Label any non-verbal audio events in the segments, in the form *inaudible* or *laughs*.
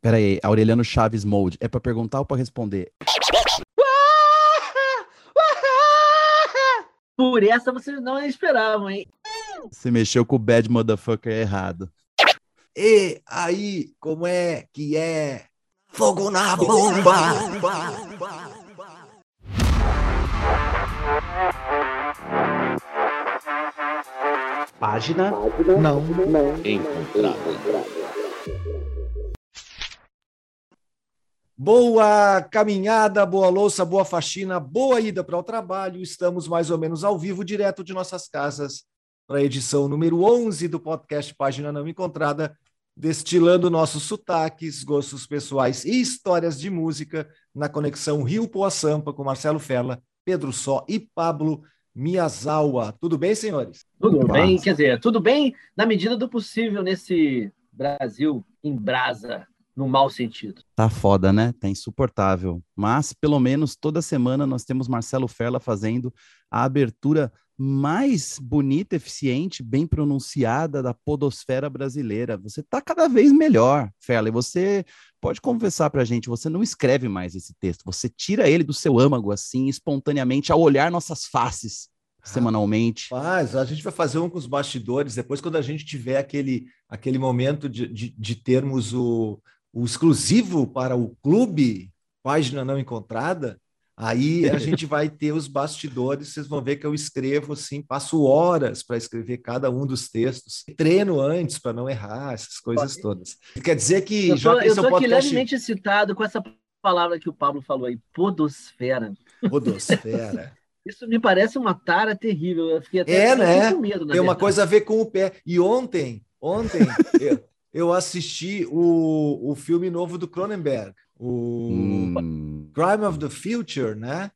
Pera aí, Aureliano Chaves Mode. É pra perguntar ou pra responder? Por essa vocês não esperavam, hein? Você mexeu com o bad motherfucker errado. E aí, como é que é? Fogo na bomba! Página Não. encontrada. Boa caminhada, boa louça, boa faxina, boa ida para o trabalho. Estamos mais ou menos ao vivo, direto de nossas casas, para a edição número 11 do podcast Página Não Encontrada, destilando nossos sotaques, gostos pessoais e histórias de música na conexão Rio-Poa Sampa com Marcelo Ferla, Pedro Só e Pablo Miyazawa. Tudo bem, senhores? Tudo Opa. bem, quer dizer, tudo bem na medida do possível nesse Brasil em brasa, no mau sentido. Tá foda, né? Tá insuportável. Mas, pelo menos, toda semana nós temos Marcelo Ferla fazendo a abertura mais bonita, eficiente, bem pronunciada da podosfera brasileira. Você tá cada vez melhor, Ferla. E você pode confessar pra gente, você não escreve mais esse texto. Você tira ele do seu âmago, assim, espontaneamente, ao olhar nossas faces, semanalmente. Mas a gente vai fazer um com os bastidores, depois, quando a gente tiver aquele, aquele momento de, de, de termos o, o exclusivo para o clube, página não encontrada, aí a *laughs* gente vai ter os bastidores, vocês vão ver que eu escrevo assim, passo horas para escrever cada um dos textos, treino antes para não errar, essas coisas todas. Quer dizer que Eu já tô, que eu é tô aqui podcast levemente excitado com essa palavra que o Pablo falou aí, podosfera. podosfera. *laughs* Isso me parece uma tara terrível. Eu fiquei até É, né? com medo, Tem uma verdade. coisa a ver com o pé. E ontem, ontem, *laughs* eu, eu assisti o, o filme novo do Cronenberg, o Hum, Crime of the Future, né?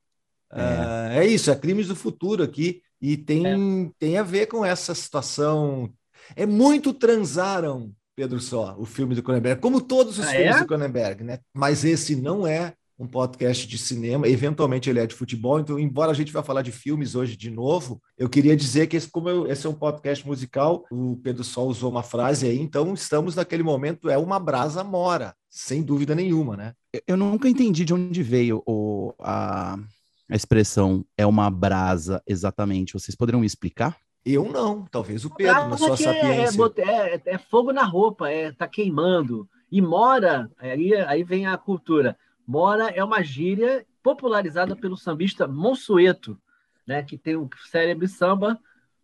É. Ah, É, isso, é Crimes do Futuro aqui. E tem, tem a ver com essa situação. É muito transaram, Pedro Só, o filme do Cronenberg, como todos os Ah, filmes é? do Cronenberg, né? Mas esse não é um podcast de cinema, eventualmente ele é de futebol, então, embora a gente vá falar de filmes hoje de novo, eu queria dizer que esse, como eu- esse é um podcast musical, o Pedro Sol usou uma frase aí, então estamos naquele momento, é uma brasa mora, sem dúvida nenhuma, né? eu- nunca entendi de onde veio o, a, a expressão é uma brasa exatamente. Vocês poderiam me explicar? Eu não, talvez o Pedro, na Brasa sua que é, é, sapiência. bot- é- é fogo na roupa, é tá queimando. E mora, aí, aí vem a cultura. Mora é uma gíria popularizada pelo sambista Monsueto, né, que tem o cérebro samba,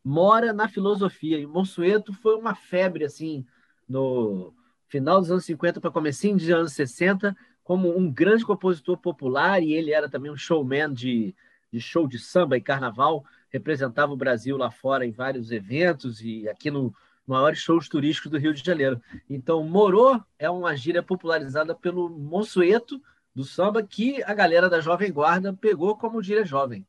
mora na filosofia. E Monsueto foi uma febre assim no final dos anos 50 para comecinho dos anos 60, como um grande compositor popular e ele era também um showman de, de show de samba e carnaval representava o Brasil lá fora em vários eventos e aqui no maiores shows turísticos do Rio de Janeiro. Então, morô é uma gíria popularizada pelo Monsueto do samba que a galera da Jovem Guarda pegou como gíria jovem.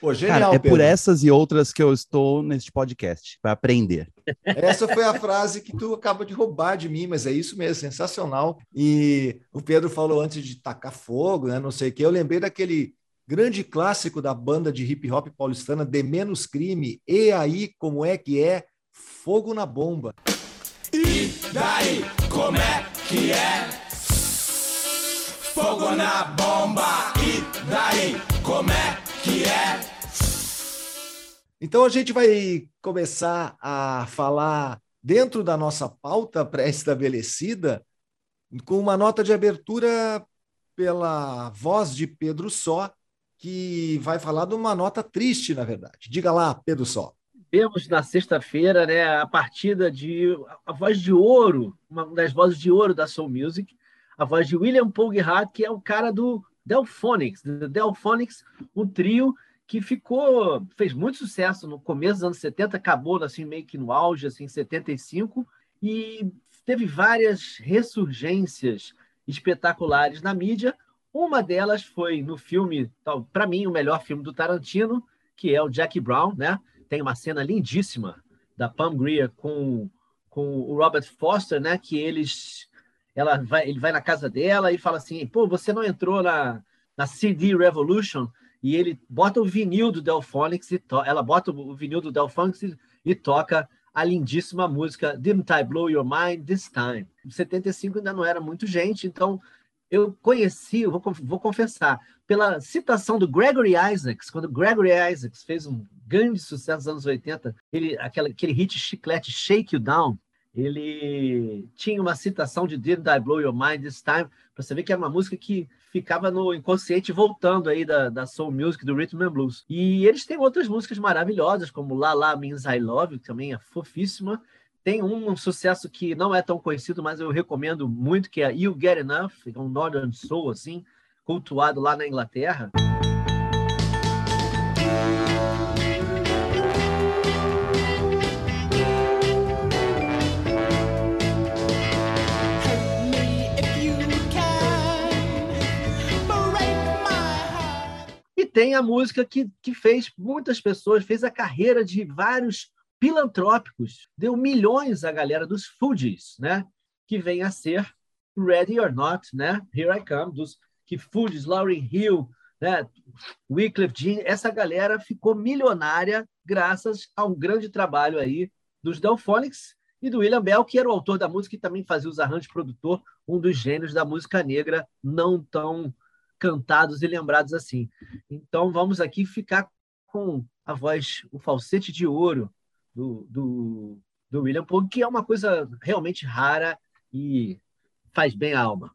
Pô, genial, Cara, é Pedro. por essas e outras que eu estou neste podcast, para aprender. Essa foi a frase que tu acaba de roubar de mim, mas é isso mesmo, sensacional. E o Pedro falou antes de tacar fogo, né? Não sei o que. Eu lembrei daquele grande clássico da banda de hip hop paulistana, De Menos Crime. E aí, como é que é? Fogo na bomba. Daí, como é que é? Fogo na bomba. E daí, como é que é? Então a gente vai começar a falar dentro da nossa pauta pré-estabelecida com uma nota de abertura pela voz de Pedro Só, que vai falar de uma nota triste, na verdade. Diga lá, Pedro Só. Vemos na sexta-feira né, a partida de a voz de ouro, uma das vozes de ouro da Soul Music, a voz de William Gerhardt, que é o cara do Delphonics, Delphonics, um trio que ficou fez muito sucesso no começo dos anos 70, acabou assim meio que no auge assim em 75 e teve várias ressurgências espetaculares na mídia. Uma delas foi no filme, para mim, o melhor filme do Tarantino, que é o Jackie Brown, né? Tem uma cena lindíssima da Pam Grier com, com o Robert Foster, né? Que eles, ela vai, ele vai na casa dela e fala assim: "Pô, você não entrou na, na CD Revolution?" e ele bota o vinil do Delphonics e ela bota o vinil do Delphonics e, e toca a lindíssima música Didn't I Blow Your Mind This Time? Em 75 ainda não era muito gente, então eu conheci, eu vou, vou confessar, pela citação do Gregory Isaacs, quando Gregory Isaacs fez um grande sucesso nos anos 80, ele, aquela, aquele hit chiclete Shake You Down, ele tinha uma citação de Didn't I Blow Your Mind This Time, para você ver que é uma música que ficava no inconsciente voltando aí da, da soul music, do rhythm and blues. E eles têm outras músicas maravilhosas, como La La Means I Love que também é fofíssima. Tem um, sucesso que não é tão conhecido, mas eu recomendo muito, que é You Get Enough, é um Northern Soul, assim, cultuado lá na Inglaterra. E tem a música que, que fez muitas pessoas, fez a carreira de vários filantrópicos, deu milhões à galera dos Fugees, né? Que vem a ser Ready or Not, né? Here I Come, dos que Fugees, Lauryn Hill, né? Wycliffe Jean, essa galera ficou milionária graças a um grande trabalho aí dos Delphonics e do William Bell, que era o autor da música e também fazia os arranjos produtor, um dos gênios da música negra, não tão cantados e lembrados assim. Então vamos aqui ficar com a voz, o falsete de ouro do, do, do William Pogue, que é uma coisa realmente rara e faz bem à alma.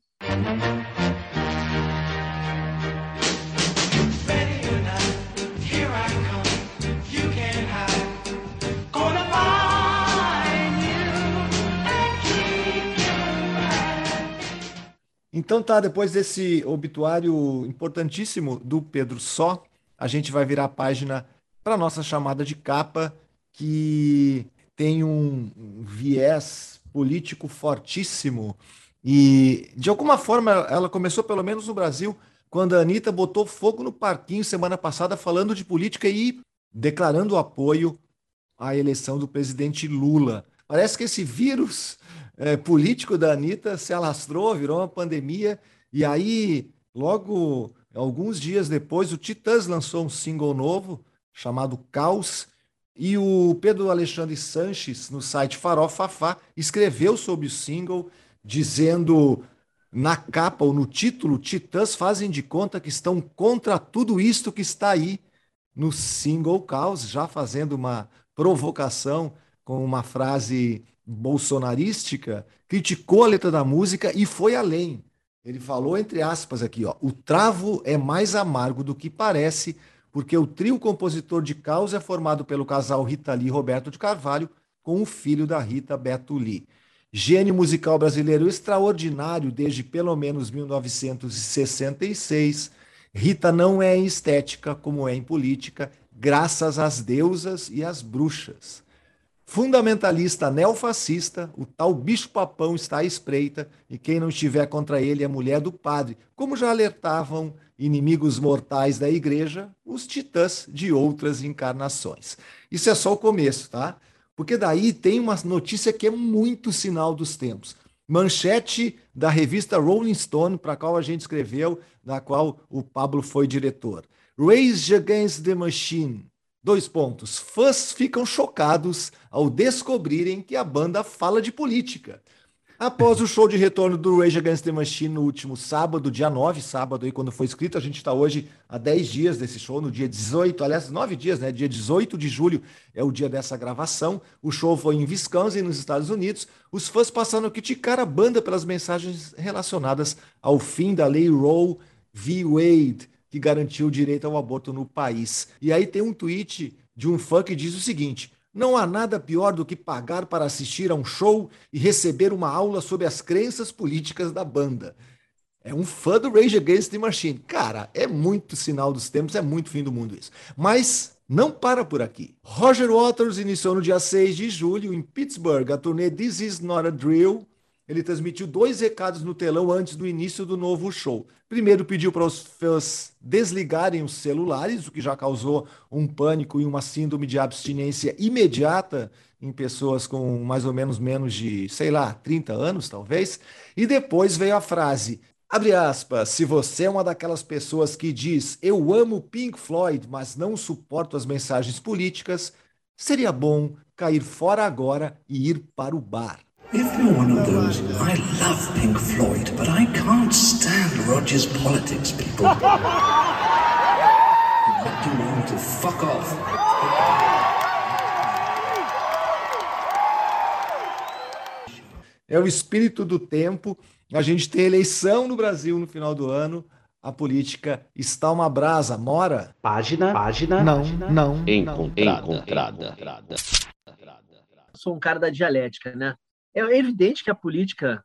Então tá, depois desse obituário importantíssimo do Pedro Só, a gente vai virar a página para nossa chamada de capa, que tem um viés político fortíssimo. E, de alguma forma, ela começou, pelo menos no Brasil, quando a Anitta botou fogo no parquinho semana passada, falando de política e declarando apoio à eleição do presidente Lula. Parece que esse vírus eh, político da Anitta se alastrou, virou uma pandemia, e aí, logo, alguns dias depois, o Titãs lançou um single novo chamado Caos, e o Pedro Alexandre Sanches, no site Farofafá, escreveu sobre o single, dizendo na capa ou no título: Titãs fazem de conta que estão contra tudo isto que está aí no single Caos, já fazendo uma provocação com uma frase bolsonarística, criticou a letra da música e foi além. Ele falou, entre aspas, aqui, ó, o travo é mais amargo do que parece, porque o trio compositor de Caos é formado pelo casal Rita Lee e Roberto de Carvalho, com o filho da Rita, Beto Lee. Gênio musical brasileiro extraordinário desde pelo menos 1966, Rita não é em estética como é em política, graças às deusas e às bruxas. Fundamentalista neofascista, o tal bicho-papão está à espreita e quem não estiver contra ele é mulher do padre, como já alertavam inimigos mortais da igreja, os titãs de outras encarnações. Isso é só o começo, tá? Porque daí tem uma notícia que é muito sinal dos tempos. Manchete da revista Rolling Stone, para a qual a gente escreveu, da qual o Pablo foi diretor. Rage Against the Machine. Dois pontos. Fãs ficam chocados ao descobrirem que a banda fala de política. Após o show de retorno do Rage Against the Machine no último sábado, dia 9, sábado aí quando foi escrito, a gente está hoje há 10 dias desse show, no dia 18, aliás, 9 dias, né? Dia 18 de julho é o dia dessa gravação. O show foi em Wisconsin, nos Estados Unidos. Os fãs passaram a criticar a banda pelas mensagens relacionadas ao fim da lei Roe v. Wade, que garantiu o direito ao aborto no país. E aí tem um tweet de um fã que diz o seguinte: não há nada pior do que pagar para assistir a um show e receber uma aula sobre as crenças políticas da banda. É um fã do Rage Against the Machine. Cara, é muito sinal dos tempos, é muito fim do mundo isso. Mas não para por aqui. Roger Waters iniciou no dia 6 de julho em Pittsburgh a turnê This Is Not a Drill. Ele transmitiu dois recados no telão antes do início do novo show. Primeiro, pediu para os fãs desligarem os celulares, o que já causou um pânico e uma síndrome de abstinência imediata em pessoas com mais ou menos menos de, sei lá, 30 anos, talvez. E depois veio a frase: Abre aspas, se você é uma daquelas pessoas que diz eu amo Pink Floyd, mas não suporto as mensagens políticas, seria bom cair fora agora e ir para o bar. If you're one of those, I love Pink Floyd, but I can't stand Roger's politics, people. you might do wrong to fuck off. É o espírito do tempo. A gente tem eleição no Brasil no final do ano. A política está uma brasa. Mora? Página, página, Não, página não, encontrada, encontrada. sou um cara da dialética, né? É evidente que a política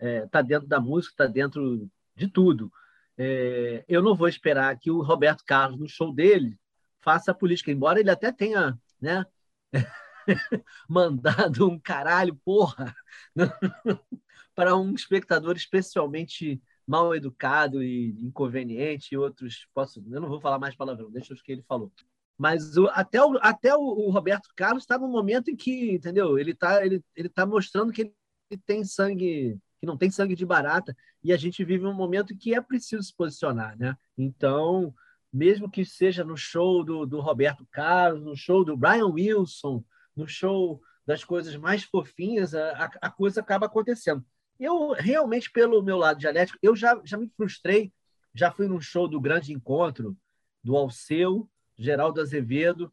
está dentro da música, está dentro de tudo. É, eu não vou esperar que o Roberto Carlos, no show dele, faça a política, embora ele até tenha né, *laughs* mandado um caralho, porra, *laughs* para um espectador especialmente mal educado e inconveniente, e outros. Posso, eu não vou falar mais palavrão, deixa o que ele falou. Mas o, até, o, até o, o Roberto Carlos está num momento em que, entendeu? Ele está ele, ele tá mostrando que ele tem sangue, que não tem sangue de barata, e a gente vive um momento em que é preciso se posicionar, né? Então, mesmo que seja no show do, do Roberto Carlos, no show do Brian Wilson, no show das coisas mais fofinhas, a, a coisa acaba acontecendo. Eu, realmente, pelo meu lado dialético, eu já, já me frustrei, já fui num show do Grande Encontro, do Alceu, Geraldo Azevedo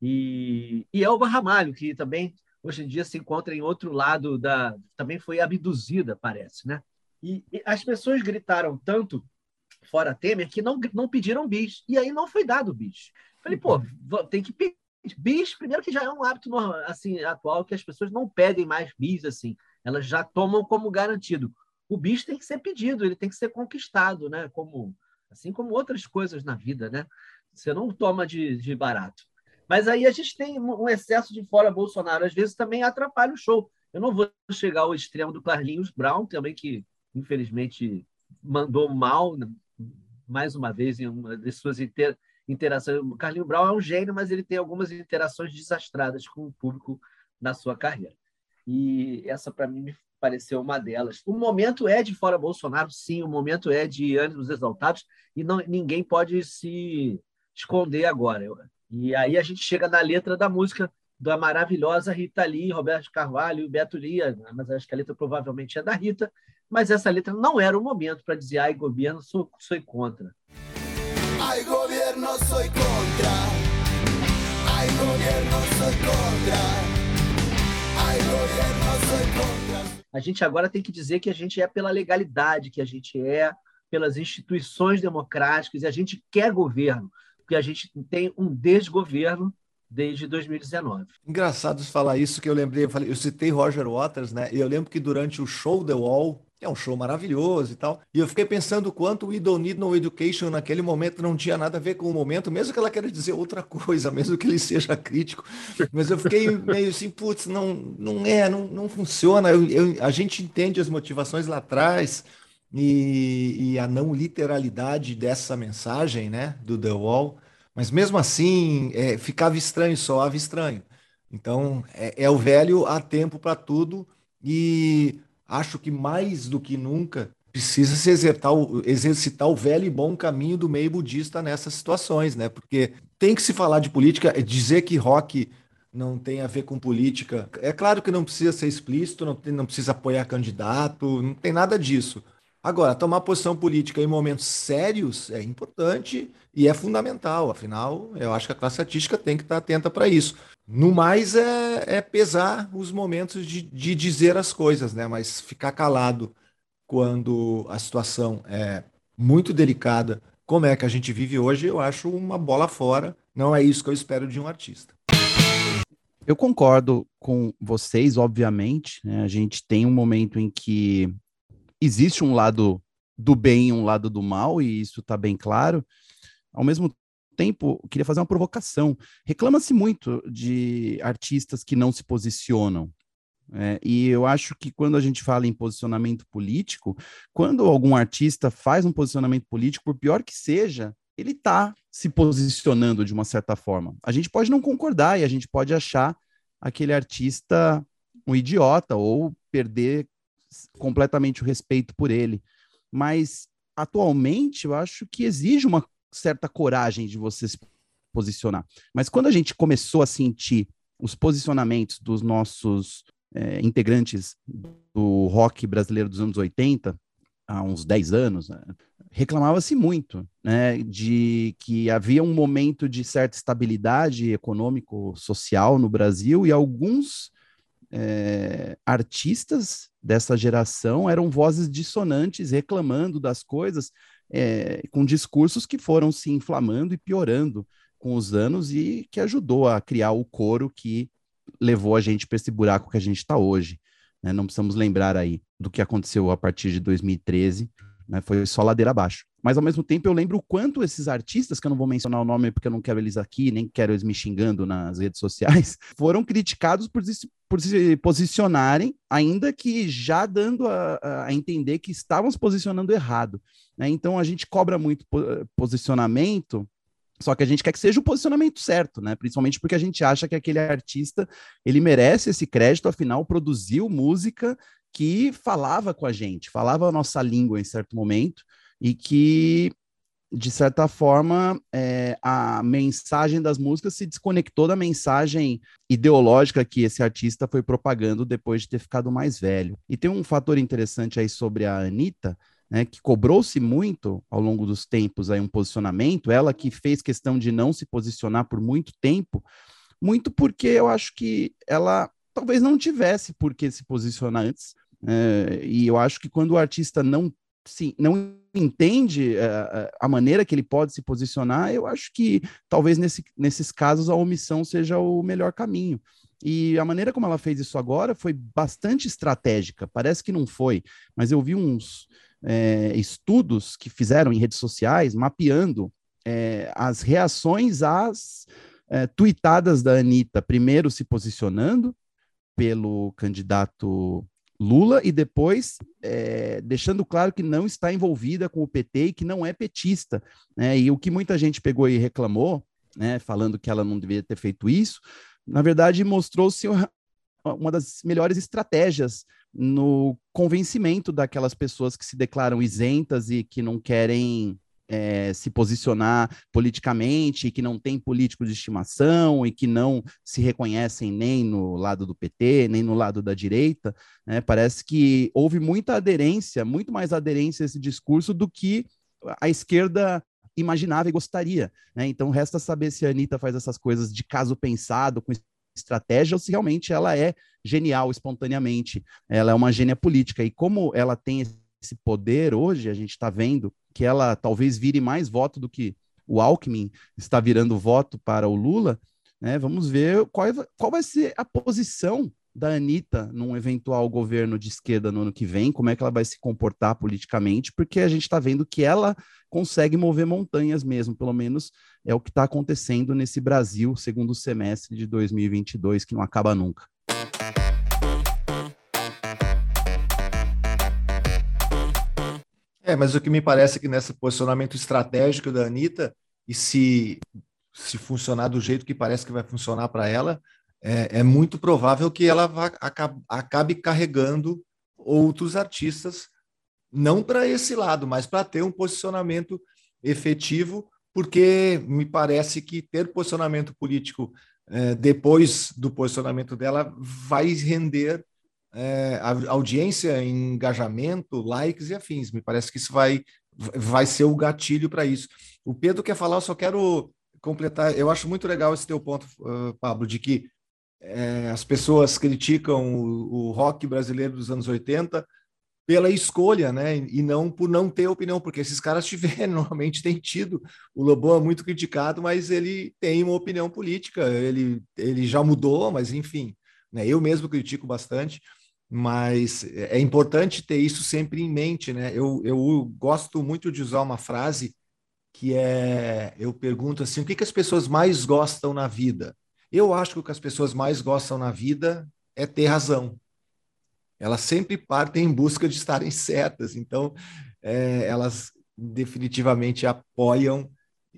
e, e Elba Ramalho, que também hoje em dia se encontra em outro lado da. também foi abduzida, parece, né? E, e as pessoas gritaram tanto fora Temer que não, não pediram bis. E aí não foi dado bis. Falei, pô, tem que pedir. Bis, primeiro que já é um hábito assim, atual que as pessoas não pedem mais bis assim. Elas já tomam como garantido. O bis tem que ser pedido, ele tem que ser conquistado, né? Como, assim como outras coisas na vida, né? Você não toma de, de barato. Mas aí a gente tem um excesso de fora Bolsonaro, às vezes também atrapalha o show. Eu não vou chegar ao extremo do Carlinhos Brown, também que infelizmente mandou mal, né, mais uma vez, em uma das suas inter... interações. O Carlinhos Brown é um gênio, mas ele tem algumas interações desastradas com o público na sua carreira. E essa, para mim, me pareceu uma delas. O momento é de fora Bolsonaro, sim, o momento é de ânimos exaltados, e não, ninguém pode se esconder agora. E aí a gente chega na letra da música da maravilhosa Rita Lee, Roberto Carvalho e Beto Lia, mas acho que a letra provavelmente é da Rita, mas essa letra não era o momento para dizer ai, governo, sou, sou contra. Ai gobierno soy contra. Ai gobierno soy contra. Ai gobierno soy contra. A gente agora tem que dizer que a gente é pela legalidade, que a gente é pelas instituições democráticas e a gente quer governo, porque a gente tem um desgoverno desde 2019. Engraçado falar isso, que eu lembrei, eu, falei, eu citei Roger Waters, né? E eu lembro que durante o show The Wall, é um show maravilhoso e tal, e eu fiquei pensando quanto o We Don't Need No Education naquele momento não tinha nada a ver com o momento, mesmo que ela queira dizer outra coisa, *laughs* mesmo que ele seja crítico. Mas eu fiquei meio assim, putz, não, não é, não, não funciona. Eu, eu, a gente entende as motivações lá atrás. E, e a não literalidade dessa mensagem, né, do The Wall, mas mesmo assim, é, ficava estranho, soava estranho. Então, é, é o velho há tempo para tudo e acho que mais do que nunca precisa se exercitar o, exercitar o velho e bom caminho do meio budista nessas situações, né? Porque tem que se falar de política, dizer que rock não tem a ver com política. É claro que não precisa ser explícito, não, tem, não precisa apoiar candidato, não tem nada disso. Agora, tomar posição política em momentos sérios é importante e é fundamental. Afinal, eu acho que a classe artística tem que estar atenta para isso. No mais, é, é pesar os momentos de, de dizer as coisas, né? Mas ficar calado quando a situação é muito delicada, como é que a gente vive hoje, eu acho uma bola fora. Não é isso que eu espero de um artista. Eu concordo com vocês, obviamente. Né? A gente tem um momento em que existe um lado do bem e um lado do mal, e isso está bem claro. Ao mesmo tempo, queria fazer uma provocação. Reclama-se muito de artistas que não se posicionam. É, e eu acho que quando a gente fala em posicionamento político, quando algum artista faz um posicionamento político, por pior que seja, ele está se posicionando de uma certa forma. A gente pode não concordar e a gente pode achar aquele artista um idiota ou perder completamente o respeito por ele. mas atualmente eu acho que exige uma certa coragem de você se posicionar. Mas quando a gente começou a sentir os posicionamentos dos nossos é, integrantes do rock brasileiro dos anos 80, há uns 10 anos, né, reclamava-se muito né, de que havia um momento de certa estabilidade econômico-social no Brasil e alguns é, artistas dessa geração eram vozes dissonantes reclamando das coisas é, com discursos que foram se inflamando e piorando com os anos e que ajudou a criar o coro que levou a gente para esse buraco que a gente está hoje. Né? Não precisamos lembrar aí do que aconteceu a partir de 2013, né? foi só ladeira abaixo. Mas ao mesmo tempo eu lembro o quanto esses artistas, que eu não vou mencionar o nome porque eu não quero eles aqui, nem quero eles me xingando nas redes sociais, *laughs* foram criticados por se, por se posicionarem, ainda que já dando a, a entender que estavam se posicionando errado. Né? Então a gente cobra muito posicionamento só que a gente quer que seja o posicionamento certo, né? Principalmente porque a gente acha que aquele artista ele merece esse crédito, afinal produziu música que falava com a gente, falava a nossa língua em certo momento e que de certa forma é, a mensagem das músicas se desconectou da mensagem ideológica que esse artista foi propagando depois de ter ficado mais velho. E tem um fator interessante aí sobre a Anitta, né, que cobrou-se muito ao longo dos tempos aí um posicionamento, ela que fez questão de não se posicionar por muito tempo, muito porque eu acho que ela talvez não tivesse por que se posicionar antes, é, e eu acho que quando o artista não sim, não entende uh, a maneira que ele pode se posicionar, eu acho que talvez nesse, nesses casos a omissão seja o melhor caminho. E a maneira como ela fez isso agora foi bastante estratégica. Parece que não foi, mas eu vi uns, é, estudos que fizeram em redes sociais mapeando é, as reações às é, tuitadas da Anitta, primeiro se posicionando pelo candidato Lula e depois é, deixando claro que não está envolvida com o PT e que não é petista. Né? E o que muita gente pegou e reclamou, né, falando que ela não deveria ter feito isso, na verdade mostrou-se uma das melhores estratégias no convencimento daquelas pessoas que se declaram isentas e que não querem é, se posicionar politicamente, que não têm políticos de estimação e que não se reconhecem nem no lado do PT, nem no lado da direita, né? parece que houve muita aderência, muito mais aderência a esse discurso do que a esquerda imaginava e gostaria. Né? Então, resta saber se a Anitta faz essas coisas de caso pensado, com estratégia ou se realmente ela é genial espontaneamente. Ela é uma gênia política. E como ela tem esse poder hoje, a gente está vendo que ela talvez vire mais voto do que o Alckmin está virando voto para o Lula. Né? Vamos ver qual, qual vai ser a posição da Anitta num eventual governo de esquerda no ano que vem, como é que ela vai se comportar politicamente, porque a gente está vendo que ela consegue mover montanhas mesmo, pelo menos é o que está acontecendo nesse Brasil, segundo semestre de 2022, que não acaba nunca. É, mas o que me parece é que nesse posicionamento estratégico da Anitta, e se, se funcionar do jeito que parece que vai funcionar para ela, é, é muito provável que ela vá, acabe, acabe carregando outros artistas, não para esse lado, mas para ter um posicionamento efetivo, porque me parece que ter posicionamento político é, depois do posicionamento dela vai render é, audiência, engajamento, likes e afins. Me parece que isso vai, vai ser o gatilho para isso. O Pedro quer falar, eu só quero completar. Eu acho muito legal esse teu ponto, uh, Pablo, de que é, as pessoas criticam o, o, rock brasileiro dos anos 80 pela escolha, né? E não por não ter opinião, porque esses caras tiveram, *laughs* normalmente têm tido. O Lobão é muito criticado, mas ele tem uma opinião política, ele, ele já mudou, mas enfim, né? Eu mesmo critico bastante, mas é importante ter isso sempre em mente, né? Eu, eu gosto muito de usar uma frase que é: eu pergunto assim, o que, que as pessoas mais gostam na vida? Eu acho que o que as pessoas mais gostam na vida é ter razão. Elas sempre partem em busca de estarem certas, então é, elas definitivamente apoiam,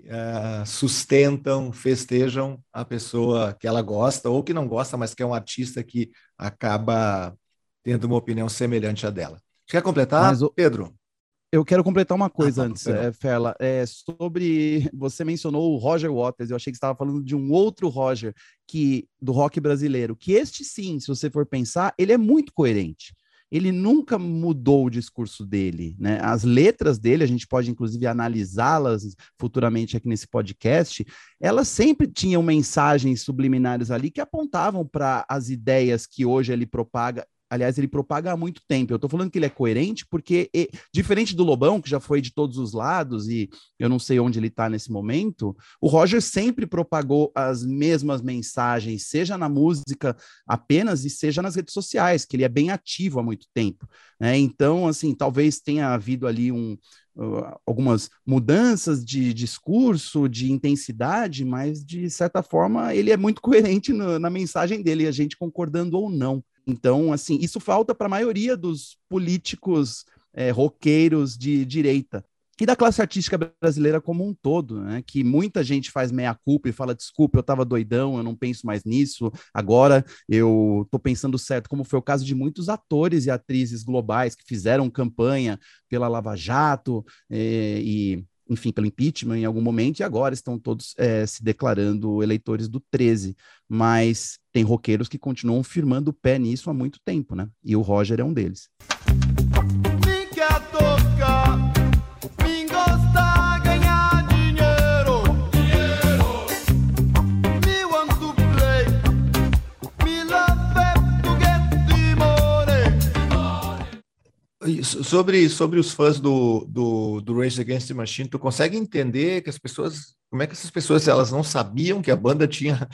é, sustentam, festejam a pessoa que ela gosta ou que não gosta, mas que é um artista que acaba tendo uma opinião semelhante à dela. Quer completar, o... Pedro? Eu quero completar uma coisa *laughs* Ah, antes, é, Ferla. É, sobre. Você mencionou o Roger Waters, eu achei que você estava falando de um outro Roger que do rock brasileiro. Que este sim, se você for pensar, ele é muito coerente. Ele nunca mudou o discurso dele, né? As letras dele, a gente pode inclusive analisá-las futuramente aqui nesse podcast. Elas sempre tinham mensagens subliminares ali que apontavam para as ideias que hoje ele propaga Aliás, ele propaga há muito tempo. Eu estou falando que ele é coerente porque, e- diferente do Lobão, que já foi de todos os lados, e eu não sei onde ele está nesse momento, o Roger sempre propagou as mesmas mensagens, seja na música apenas e seja nas redes sociais, que ele é bem ativo há muito tempo. né? Então, assim, talvez tenha havido ali um, uh, algumas mudanças de discurso, de intensidade, mas de certa forma ele é muito *laughs* coerente no- na mensagem dele, a gente concordando ou não. Então, assim, isso falta para a maioria dos políticos eh, roqueiros de direita e da classe artística brasileira como um todo, né? Que muita gente faz meia-culpa e fala: desculpa, eu estava doidão, eu não penso mais nisso, agora eu estou pensando certo, como foi o caso de muitos atores e atrizes globais que fizeram campanha pela Lava Jato eh, e enfim, pelo impeachment em algum momento, e agora estão todos eh, se declarando eleitores do 13. Mas tem roqueiros que continuam firmando o pé nisso há muito tempo, né? E o Roger é um deles. Sobre, sobre os fãs do, do, do Rage Against the Machine, tu consegue entender que as pessoas, como é que essas pessoas, elas não sabiam que a banda tinha,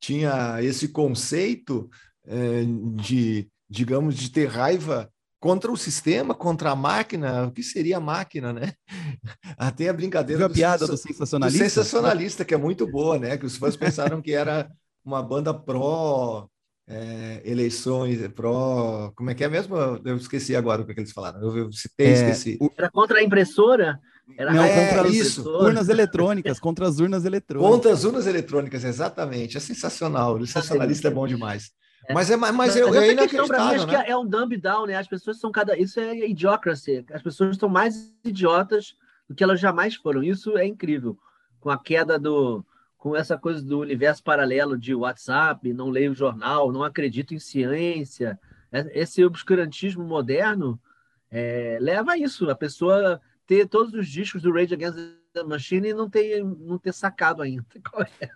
tinha esse conceito eh, de, digamos, de ter raiva contra o sistema, contra a máquina, o que seria a máquina, né? *laughs* Até a brincadeira do piada do sensa- do sensacionalista? sensacionalista, que é muito boa, né? Que os fãs pensaram que era uma banda pró é, eleições, pró. Como é que é mesmo? Eu esqueci agora o que, que eles falaram. Eu, eu citei, É, esqueci. Era contra a impressora? Era não, É, contra isso, urnas eletrônicas, contra as urnas eletrônicas. Contra as urnas eletrônicas, exatamente. É sensacional. O sensacionalista é bom demais. É. Mas é, mas Mas é, é inacreditável, acho né? que é um dumb down, né? As pessoas são cada. Isso é idiocracy. As pessoas estão mais idiotas do que elas jamais foram. Isso é incrível. Com a queda do. Com essa coisa do universo paralelo de WhatsApp, não leio jornal, não acredito em ciência. É- Esse obscurantismo moderno é, leva a isso. A pessoa ter todos os discos do Rage Against the Machine e não ter, não ter sacado ainda. *laughs* Qual é?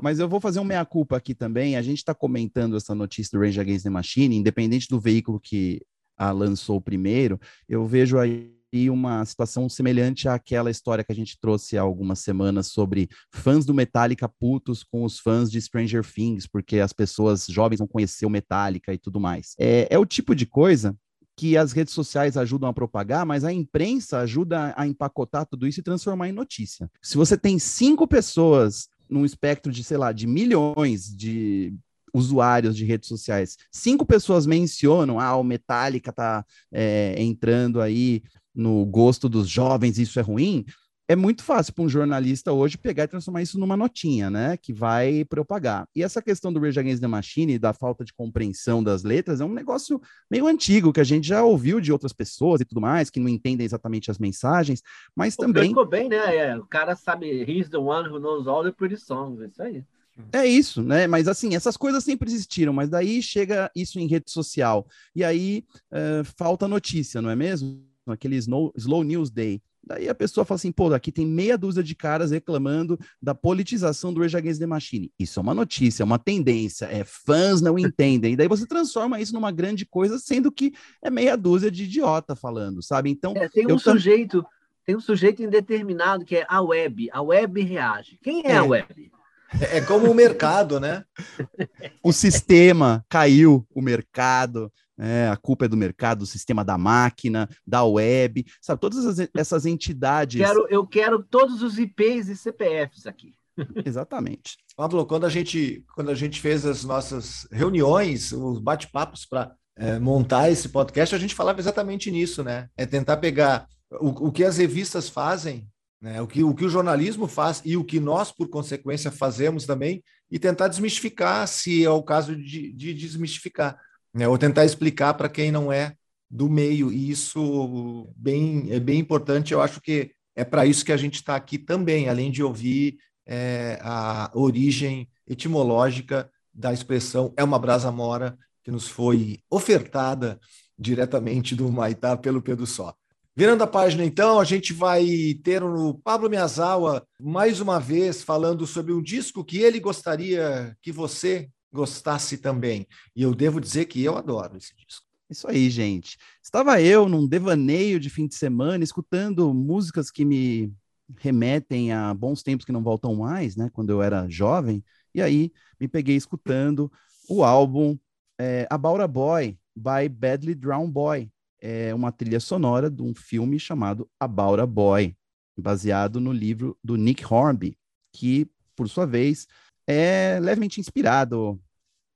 Mas eu vou fazer um meia-culpa aqui também. A gente está comentando essa notícia do Rage Against the Machine, independente do veículo que a lançou primeiro, eu vejo aí uma situação semelhante àquela história que a gente trouxe há algumas semanas sobre fãs do Metallica putos com os fãs de Stranger Things, porque as pessoas jovens vão conhecer o Metallica e tudo mais. É, é o tipo de coisa que as redes sociais ajudam a propagar, mas a imprensa ajuda a empacotar tudo isso e transformar em notícia. Se você tem cinco pessoas num espectro de, sei lá, de milhões de usuários de redes sociais, cinco pessoas mencionam, ah, o Metallica tá é, entrando aí no gosto dos jovens, isso é ruim, é muito fácil para um jornalista hoje pegar e transformar isso numa notinha, né? Que vai propagar. E essa questão do Rage Against the Machine, da falta de compreensão das letras, é um negócio meio antigo, que a gente já ouviu de outras pessoas e tudo mais, que não entendem exatamente as mensagens, mas O também ficou bem, né? É, o cara sabe, he's the one who knows all the pretty songs. Isso aí. É isso, né? Mas assim, essas coisas sempre existiram, mas daí chega isso em rede social. E aí eh, falta notícia, não é mesmo? Aquele slow, slow News Day. Daí a pessoa fala assim, pô, aqui tem meia dúzia de caras reclamando da politização do Rage Against the Machine. Isso é uma notícia, é uma tendência, é fãs não entendem. E daí você transforma isso numa grande coisa, sendo que é meia dúzia de idiota falando, sabe? Então, É, tem um tam- sujeito, tem um sujeito indeterminado que é a web. A web reage. Quem é, É. a web? É, é como o mercado, né? *laughs* o sistema caiu, o mercado, né? a culpa é do mercado, do sistema da máquina, da web, sabe? Todas essas- essas entidades. Quero, eu quero todos os IPs e CPFs aqui. *laughs* Exatamente. Pablo, quando a gente, quando a gente fez as nossas reuniões, os bate-papos para montar esse podcast, a gente falava exatamente nisso, né? É tentar pegar o, o que as revistas fazem, né? O que, o que o jornalismo faz e o que nós, por consequência, fazemos também, e tentar desmistificar, se é o caso de, de desmistificar, né? Ou tentar explicar para quem não é do meio, e isso bem, é bem importante. Eu acho que é para isso que a gente está aqui também, além de ouvir é, a origem etimológica da expressão é uma brasa mora, que nos foi ofertada diretamente do Maitá pelo Pedro Só. Virando a página, então, a gente vai ter o Pablo Miyazawa mais uma vez falando sobre um disco que ele gostaria que você gostasse também. E eu devo dizer que eu adoro esse disco. Isso aí, gente. Estava eu num devaneio de fim de semana, escutando músicas que me remetem a bons tempos que não voltam mais, né? Quando eu era jovem. E aí me peguei escutando o álbum é, About a Boy, by Badly Drowned Boy. É uma trilha sonora de um filme chamado About a Boy, baseado no livro do Nick Hornby, que, por sua vez, é levemente inspirado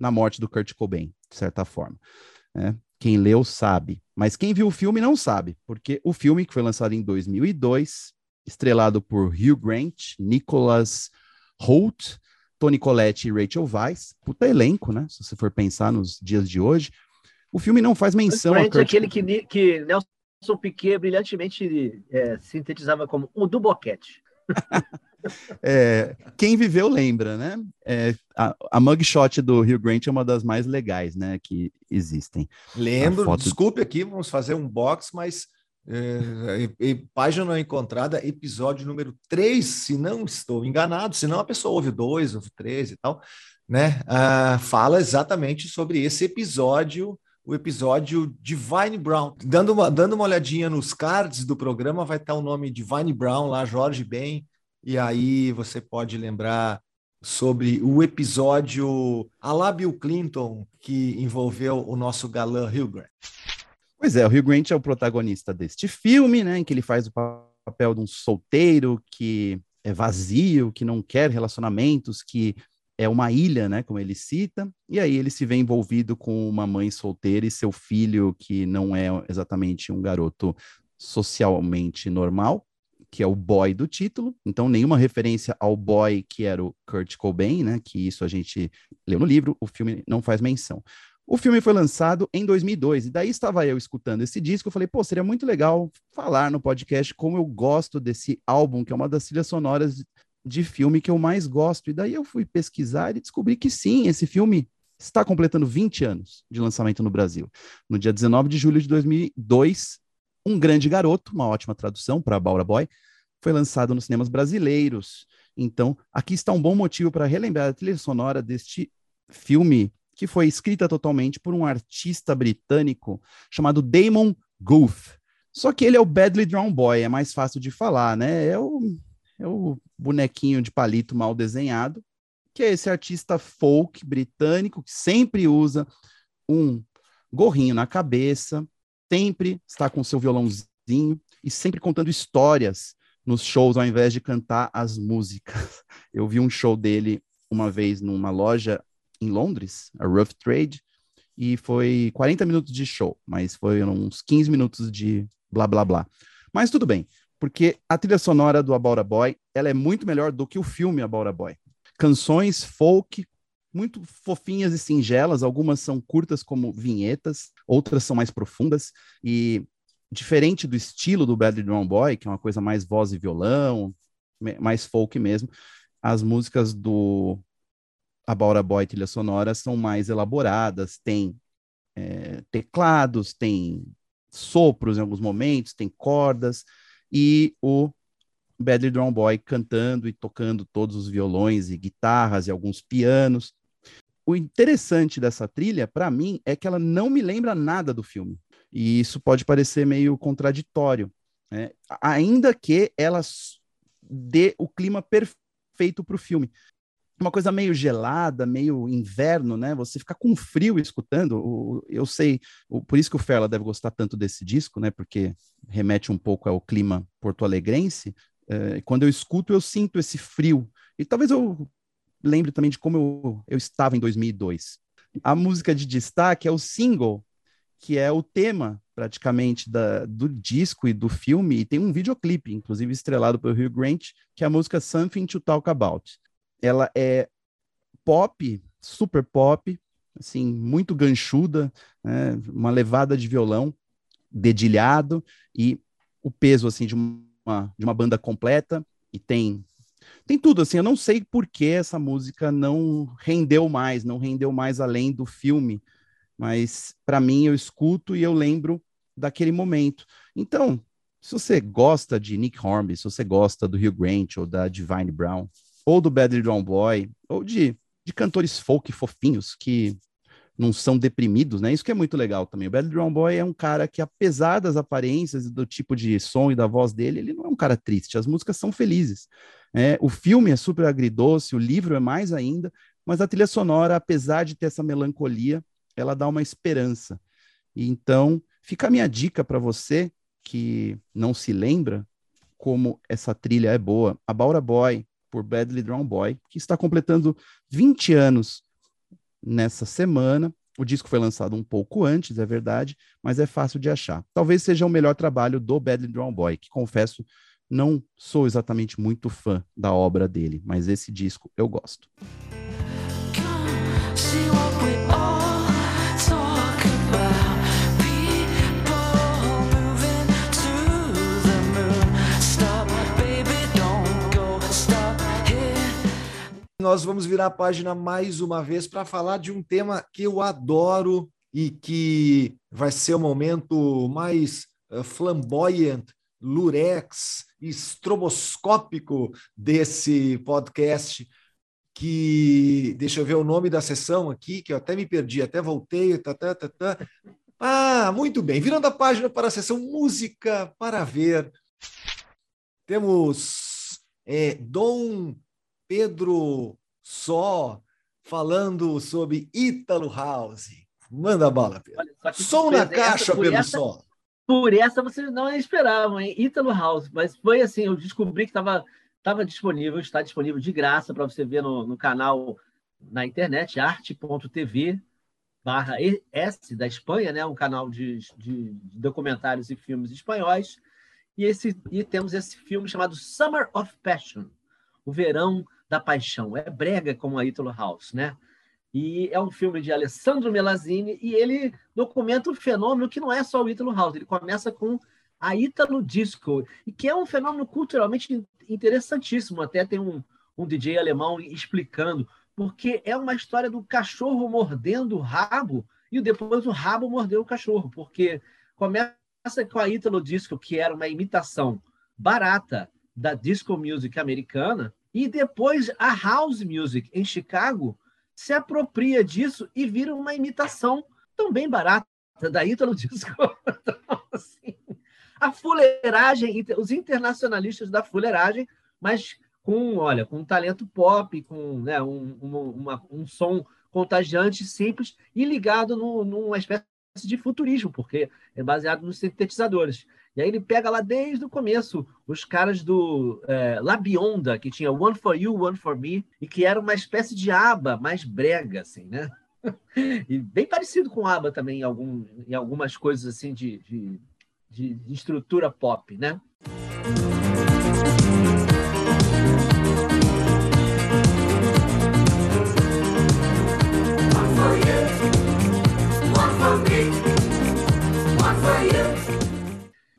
na morte do Kurt Cobain, de certa forma. né? Quem leu sabe, mas quem viu o filme não sabe, porque o filme, que foi lançado em 2002, estrelado por Hugh Grant, Nicholas Hoult, Tony Collette e Rachel Weisz, puta elenco, né? Se você for pensar nos dias de hoje, o filme não faz menção a Grant, Kurt aquele que, que Nelson Piquet brilhantemente é, sintetizava como um do boquete. *laughs* É, quem viveu lembra, né? É, a, a mugshot do Hugh Grant é uma das mais legais, né? Que existem. Lembro, foto- desculpe aqui, vamos fazer um box, mas é, e- e página não encontrada, episódio número 3, se não estou enganado, senão a pessoa ouve dois, ouve três e tal, né? Ah, fala exatamente sobre esse episódio, o episódio de Vine Brown. Dando uma, dando uma olhadinha nos cards do programa, vai estar o nome de Vine Brown lá, Jorge Ben, e aí você pode lembrar sobre o episódio a lá Bill Clinton, que envolveu o nosso galã Hugh Grant. Pois é, o Hugh Grant é o protagonista deste filme, né? Em que ele faz o pa- papel de um solteiro que é vazio, que não quer relacionamentos, que é uma ilha, né? Como ele cita. E aí ele se vê envolvido com uma mãe solteira e seu filho, que não é exatamente um garoto socialmente normal, que é o boy do título. Então, nenhuma referência ao boy que era o Kurt Cobain, né? Que isso a gente leu no livro, o filme não faz menção. O filme foi lançado em 2002, e daí estava eu escutando esse disco, eu falei, pô, seria muito legal falar no podcast como eu gosto desse álbum, que é uma das trilhas sonoras de filme que eu mais gosto. E daí eu fui pesquisar e descobri que sim, esse filme está completando 20 anos de lançamento no Brasil. No dia 19 de julho de 2002, Um Grande Garoto, uma ótima tradução para Baura Boy, foi lançado nos cinemas brasileiros. Então, aqui está um bom motivo para relembrar a trilha sonora deste filme que foi escrita totalmente por um artista britânico chamado Damon Goof. Só que ele é o Badly Drawn Boy, é mais fácil de falar, né? É o, é o bonequinho de palito mal desenhado, que é esse artista folk britânico que sempre usa um gorrinho na cabeça, sempre está com seu violãozinho e sempre contando histórias nos shows ao invés de cantar as músicas. *laughs* Eu vi um show dele uma vez numa loja em Londres, a Rough Trade, e foi 40 minutos de show, mas foi uns 15 minutos de blá blá blá. Mas tudo bem, porque a trilha sonora do About a Boy, ela é muito melhor do que o filme About a Boy. Canções folk muito fofinhas e singelas, algumas são curtas como vinhetas, outras são mais profundas. E diferente do estilo do Bad Drum Boy, que é uma coisa mais voz e violão, mais folk mesmo, as músicas do About a Boy trilha sonora são mais elaboradas, tem é, teclados, tem sopros em alguns momentos, tem cordas, e o Badly Drum Boy cantando e tocando todos os violões e guitarras e alguns pianos. O interessante dessa trilha, para mim, é que ela não me lembra nada do filme. E isso pode parecer meio contraditório, né? ainda que ela dê o clima perfeito para o filme uma coisa meio gelada, meio inverno, né? Você fica com frio escutando. Eu sei, por isso que o Ferla deve gostar tanto desse disco, né? Porque remete um pouco ao clima porto-alegrense. É, quando eu escuto, eu sinto esse frio. E talvez eu lembre também de como eu, eu estava em 2002. A música de destaque é o single, que é o tema praticamente da, do disco e do filme, e tem um videoclipe, inclusive estrelado pelo Hugh Grant, que é a música Something to Talk About ela é pop, super pop, assim, muito ganchuda, né, uma levada de violão. dedilhado e o peso assim de uma, de uma banda completa e tem tem tudo assim. Eu não sei por que essa música não rendeu mais, não rendeu mais além do filme, mas para mim eu escuto e eu lembro daquele momento. Então, se você gosta de Nick Hornby, se você gosta do Hugh Grant ou da Divine Brown, ou do Badly Drawn Boy, ou de, de cantores folk fofinhos que não são deprimidos, né? Isso que é muito legal também. O Badly Drawn Boy é um cara que, apesar das aparências do tipo de som e da voz dele, ele não é um cara triste. As músicas são felizes. É, o filme é super agridoce, o livro é mais ainda, mas a trilha sonora, apesar de ter essa melancolia, ela dá uma esperança. E então, fica a minha dica para você que não se lembra como essa trilha é boa. A Baura Boy, por Badly Drawn Boy, que está completando 20 anos nessa semana. O disco foi lançado um pouco antes, é verdade, mas é fácil de achar. Talvez seja o melhor trabalho do Badly Drawn Boy, que confesso, não sou exatamente muito fã da obra dele, mas esse disco eu gosto. See Nós vamos virar a página mais uma vez para falar de um tema que eu adoro e que vai ser o momento mais eh, flamboyant, lurex, estroboscópico desse podcast. Que deixa eu ver o nome da sessão aqui, que eu até me perdi, até voltei. Tá, tá, tá, tá. Ah, muito bem. Virando a página para a sessão Música para Ver, temos é, Dom Pedro Só falando sobre Ítalo House. Manda a bala, Pedro. Olha, Som na essa, caixa, Pedro essa- Só. Por essa vocês não esperavam, hein? Ítalo House. Mas foi assim, eu descobri que estava tava disponível, está disponível de graça para você ver no, no canal na internet, arte.tv barra S da Espanha, né? um canal de, de documentários e filmes espanhóis. E, esse, e temos esse filme chamado Summer of Passion, o verão da paixão. É brega como a Ítalo House, né? E é um filme de Alessandro Melazzini e ele documenta um fenômeno que não é só o Ítalo House, ele começa com a Ítalo Disco, e que é um fenômeno culturalmente in- interessantíssimo. Até tem um, um DJ alemão explicando, porque é uma história do cachorro mordendo o rabo e depois o rabo mordeu o cachorro, porque começa com a Ítalo Disco, que era uma imitação barata da disco music americana, e depois a house music em Chicago se apropria disso e vira uma imitação também barata da Ítalo Disco. Então, *laughs* assim, a fuleiragem, os internacionalistas da fuleiragem, mas com, olha, com um talento pop, com né, um, um, uma- um som contagiante, simples e ligado no, numa espécie de futurismo, porque é baseado nos sintetizadores. E aí ele pega lá desde o começo os caras do é, La Bionda, que tinha One for You, One for Me, e que era uma espécie de aba mais brega, assim, né? *laughs* E bem parecido com aba também em, algum, em algumas coisas assim de, de, de- de estrutura pop, né?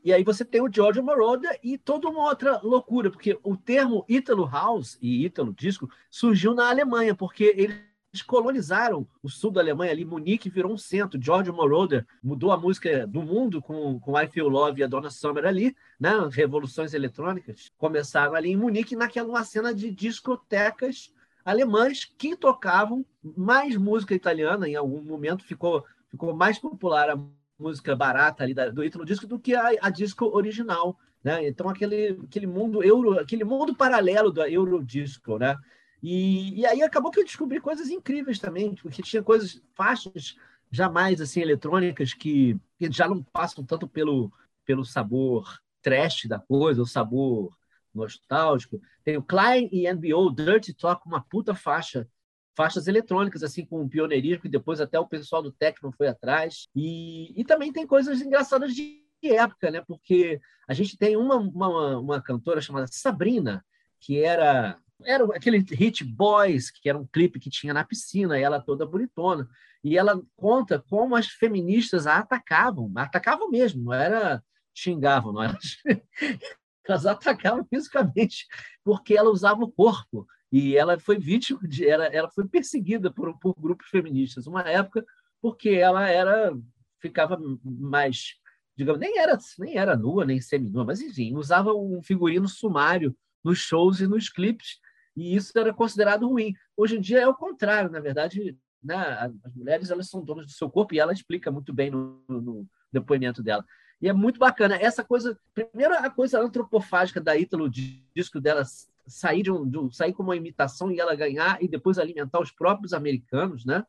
E aí você tem o Giorgio Moroder e toda uma outra loucura, porque o termo Italo House e Italo Disco surgiu na Alemanha, porque eles colonizaram o sul da Alemanha, ali Munique virou um centro. Giorgio Moroder mudou a música do mundo com, com I Feel Love e a Donna Summer ali, né? Revoluções eletrônicas começaram ali em Munique, naquela cena de discotecas alemãs que tocavam mais música italiana, em algum momento ficou, ficou mais popular a música barata ali da- do Disco do que a, a disco original, né? Então aquele, aquele mundo euro, aquele mundo paralelo da Eurodisco, né? E, e aí acabou que eu descobri coisas incríveis também, porque tinha coisas, faixas jamais assim eletrônicas que, que já não passam tanto pelo, pelo sabor trash da coisa, o sabor nostálgico. Tem o Klein e NBO Dirty Talk, uma puta faixa faixas eletrônicas, assim, com pioneirismo, que depois até o pessoal do Tecno foi atrás. E, e também tem coisas engraçadas de época, né? Porque a gente tem uma, uma, uma cantora chamada Sabrina, que era era aquele Hit Boys, que era um clipe que tinha na piscina, ela toda bonitona. E ela conta como as feministas a atacavam, atacavam mesmo, não era xingavam, não era. *laughs* Elas atacavam fisicamente, porque ela usava o corpo. E ela foi vítima de. Ela, ela foi perseguida por, por grupos feministas, uma época, porque ela era ficava mais digamos, nem era, nem era nua, nem seminua, mas enfim, usava um figurino sumário nos shows e nos clipes, e isso era considerado ruim. Hoje em dia é o contrário, na verdade, né? as mulheres elas são donas do seu corpo e ela explica muito bem no, no depoimento dela. E é muito bacana essa coisa, primeiro a coisa antropofágica da Ítalo disco dela sair de um, de sair como uma imitação e ela ganhar e depois alimentar os próprios americanos, né?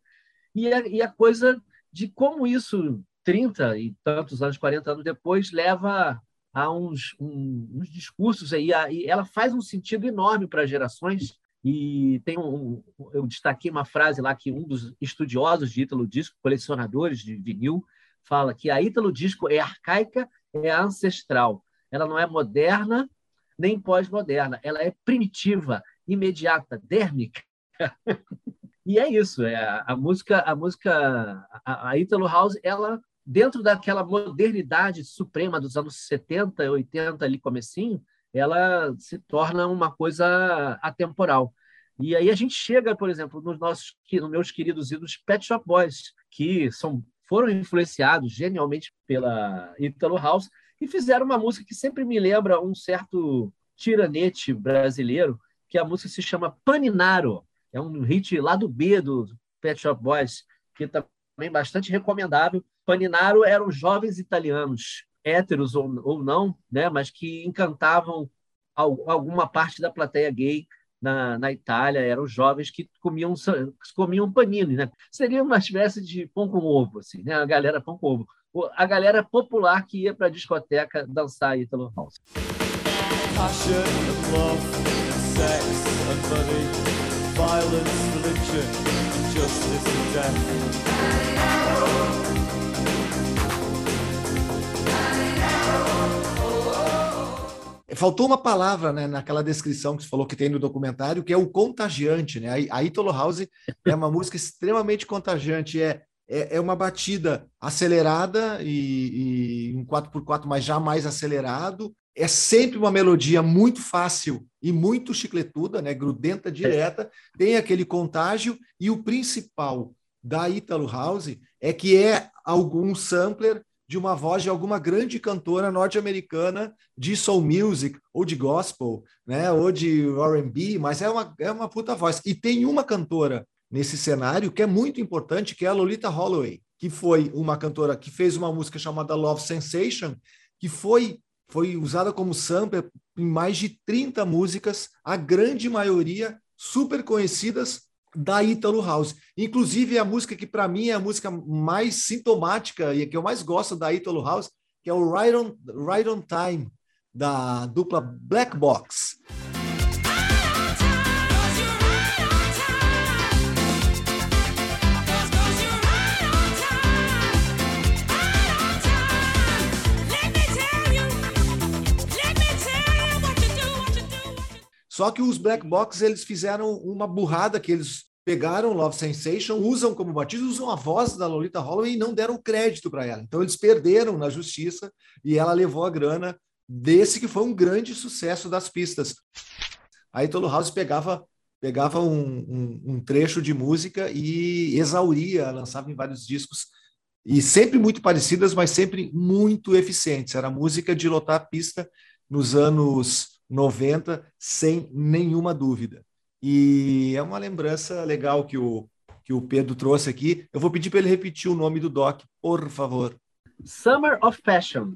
E a, e a coisa de como isso 30 e tantos anos, 40 anos depois, leva a uns, um, uns discursos aí, a, e ela faz um sentido enorme para gerações. E tem um, eu destaquei uma frase lá que um dos estudiosos de Ítalo Disco, colecionadores de vinil, fala que a Ítalo Disco é arcaica, é ancestral. Ela não é moderna nem pós-moderna, ela é primitiva, imediata, dérmica. *laughs* e é isso, é a, música, a música, a, a Italo House, ela dentro daquela modernidade suprema dos anos 70, 80 ali comecinho, ela se torna uma coisa atemporal. E aí a gente chega, por exemplo, nos nossos, nos meus queridos ídolos Pet Shop Boys, que são, foram influenciados genialmente pela Italo House e fizeram uma música que sempre me lembra um certo tiranete brasileiro, que a música se chama Paninaro. É um hit lá do B do Pet Shop Boys, que também bastante recomendável. Paninaro eram jovens italianos, héteros ou, ou não, né, mas que encantavam alguma parte da plateia gay na, na Itália. Eram jovens que comiam, comiam panini. Né? Seria uma espécie de pão com ovo, assim, né? a galera pão com ovo. A galera popular que ia para a discoteca dançar Italo House. Faltou uma palavra né, naquela descrição que você falou que tem no documentário, que é o contagiante. Né? A Italo House é uma música extremamente contagiante. É, é, é uma batida acelerada e, e em 4x4, mas já mais acelerado. É sempre uma melodia muito fácil e muito chicletuda, né? grudenta direta. Tem aquele contágio. E o principal da Italo House é que é algum sampler de uma voz de alguma grande cantora norte-americana de soul music ou de gospel, né, ou de R&B, mas é uma, é uma puta voz. E tem uma cantora nesse cenário que é muito importante, que é a Lolita Holloway, que foi uma cantora que fez uma música chamada Love Sensation, que foi foi usada como sampler em mais de 30 músicas, a grande maioria super conhecidas da Italo House. Inclusive, a música que para mim é a música mais sintomática e que eu mais gosto da Italo House, que é o Right on, right on Time, da dupla Black Box. Só que os Black Box eles fizeram uma burrada que eles pegaram Love Sensation, usam como batismo, usam a voz da Lolita Holloway e não deram crédito para ela. Então eles perderam na justiça e ela levou a grana desse que foi um grande sucesso das pistas. Aí Tolo House pegava pegava um, um, um, trecho de música e exauria, lançava em vários discos e sempre muito parecidas, mas sempre muito eficientes. Era música de lotar a pista nos anos 90, sem nenhuma dúvida. E é uma lembrança legal que o, que o Pedro trouxe aqui. Eu vou pedir para ele repetir o nome do doc, por favor. Summer of Passion.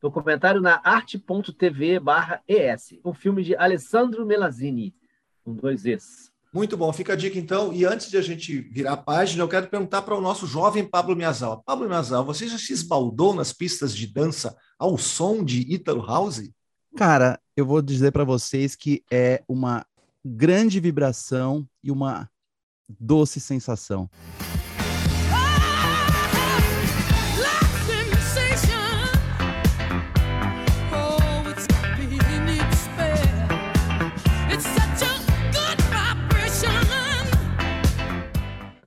Documentário na arte.tv barra ES. Um filme de Alessandro Melazzini, com dois Es. Muito bom, fica a dica então. E antes de a gente virar a página, eu quero perguntar para o nosso jovem Pablo Miazal. Pablo Miazal, você já se esbaldou nas pistas de dança ao som de Italo House? Cara, eu vou dizer para vocês que é uma grande vibração e uma doce sensação.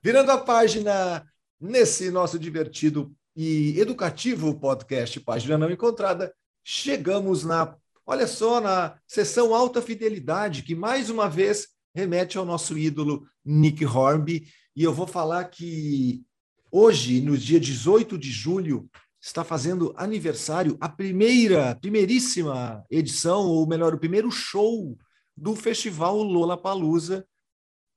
Virando a página nesse nosso divertido e educativo podcast Página Não Encontrada, chegamos na olha só, na sessão Alta Fidelidade, que mais uma vez remete ao nosso ídolo Nick Hornby. E eu vou falar que hoje, no dia 18 de julho, está fazendo aniversário a primeira, primeiríssima edição, ou melhor, o primeiro show do festival Lollapalooza,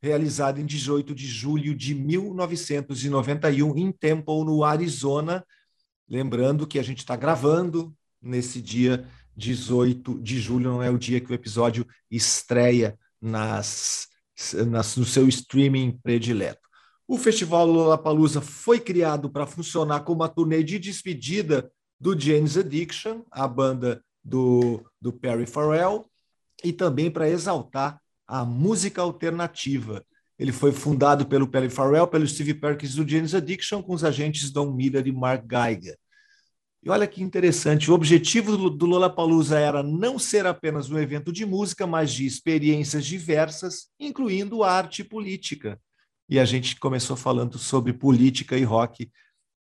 realizado em 18 de julho de 1991 em Temple, no Arizona. Lembrando que a gente está gravando nesse dia 18 de julho, não é o dia que o episódio estreia nas, nas, no seu streaming predileto. O Festival Lollapalooza foi criado para funcionar como uma turnê de despedida do James Addiction, a banda do, do Perry Farrell, e também para exaltar a música alternativa. Ele foi fundado pelo Perry Farrell, pelo Steve Perkins do James Addiction, com os agentes Don Miller e Mark Geiger. E olha que interessante, o objetivo do, do Lollapalooza era não ser apenas um evento de música, mas de experiências diversas, incluindo arte e política. E a gente começou falando sobre política e rock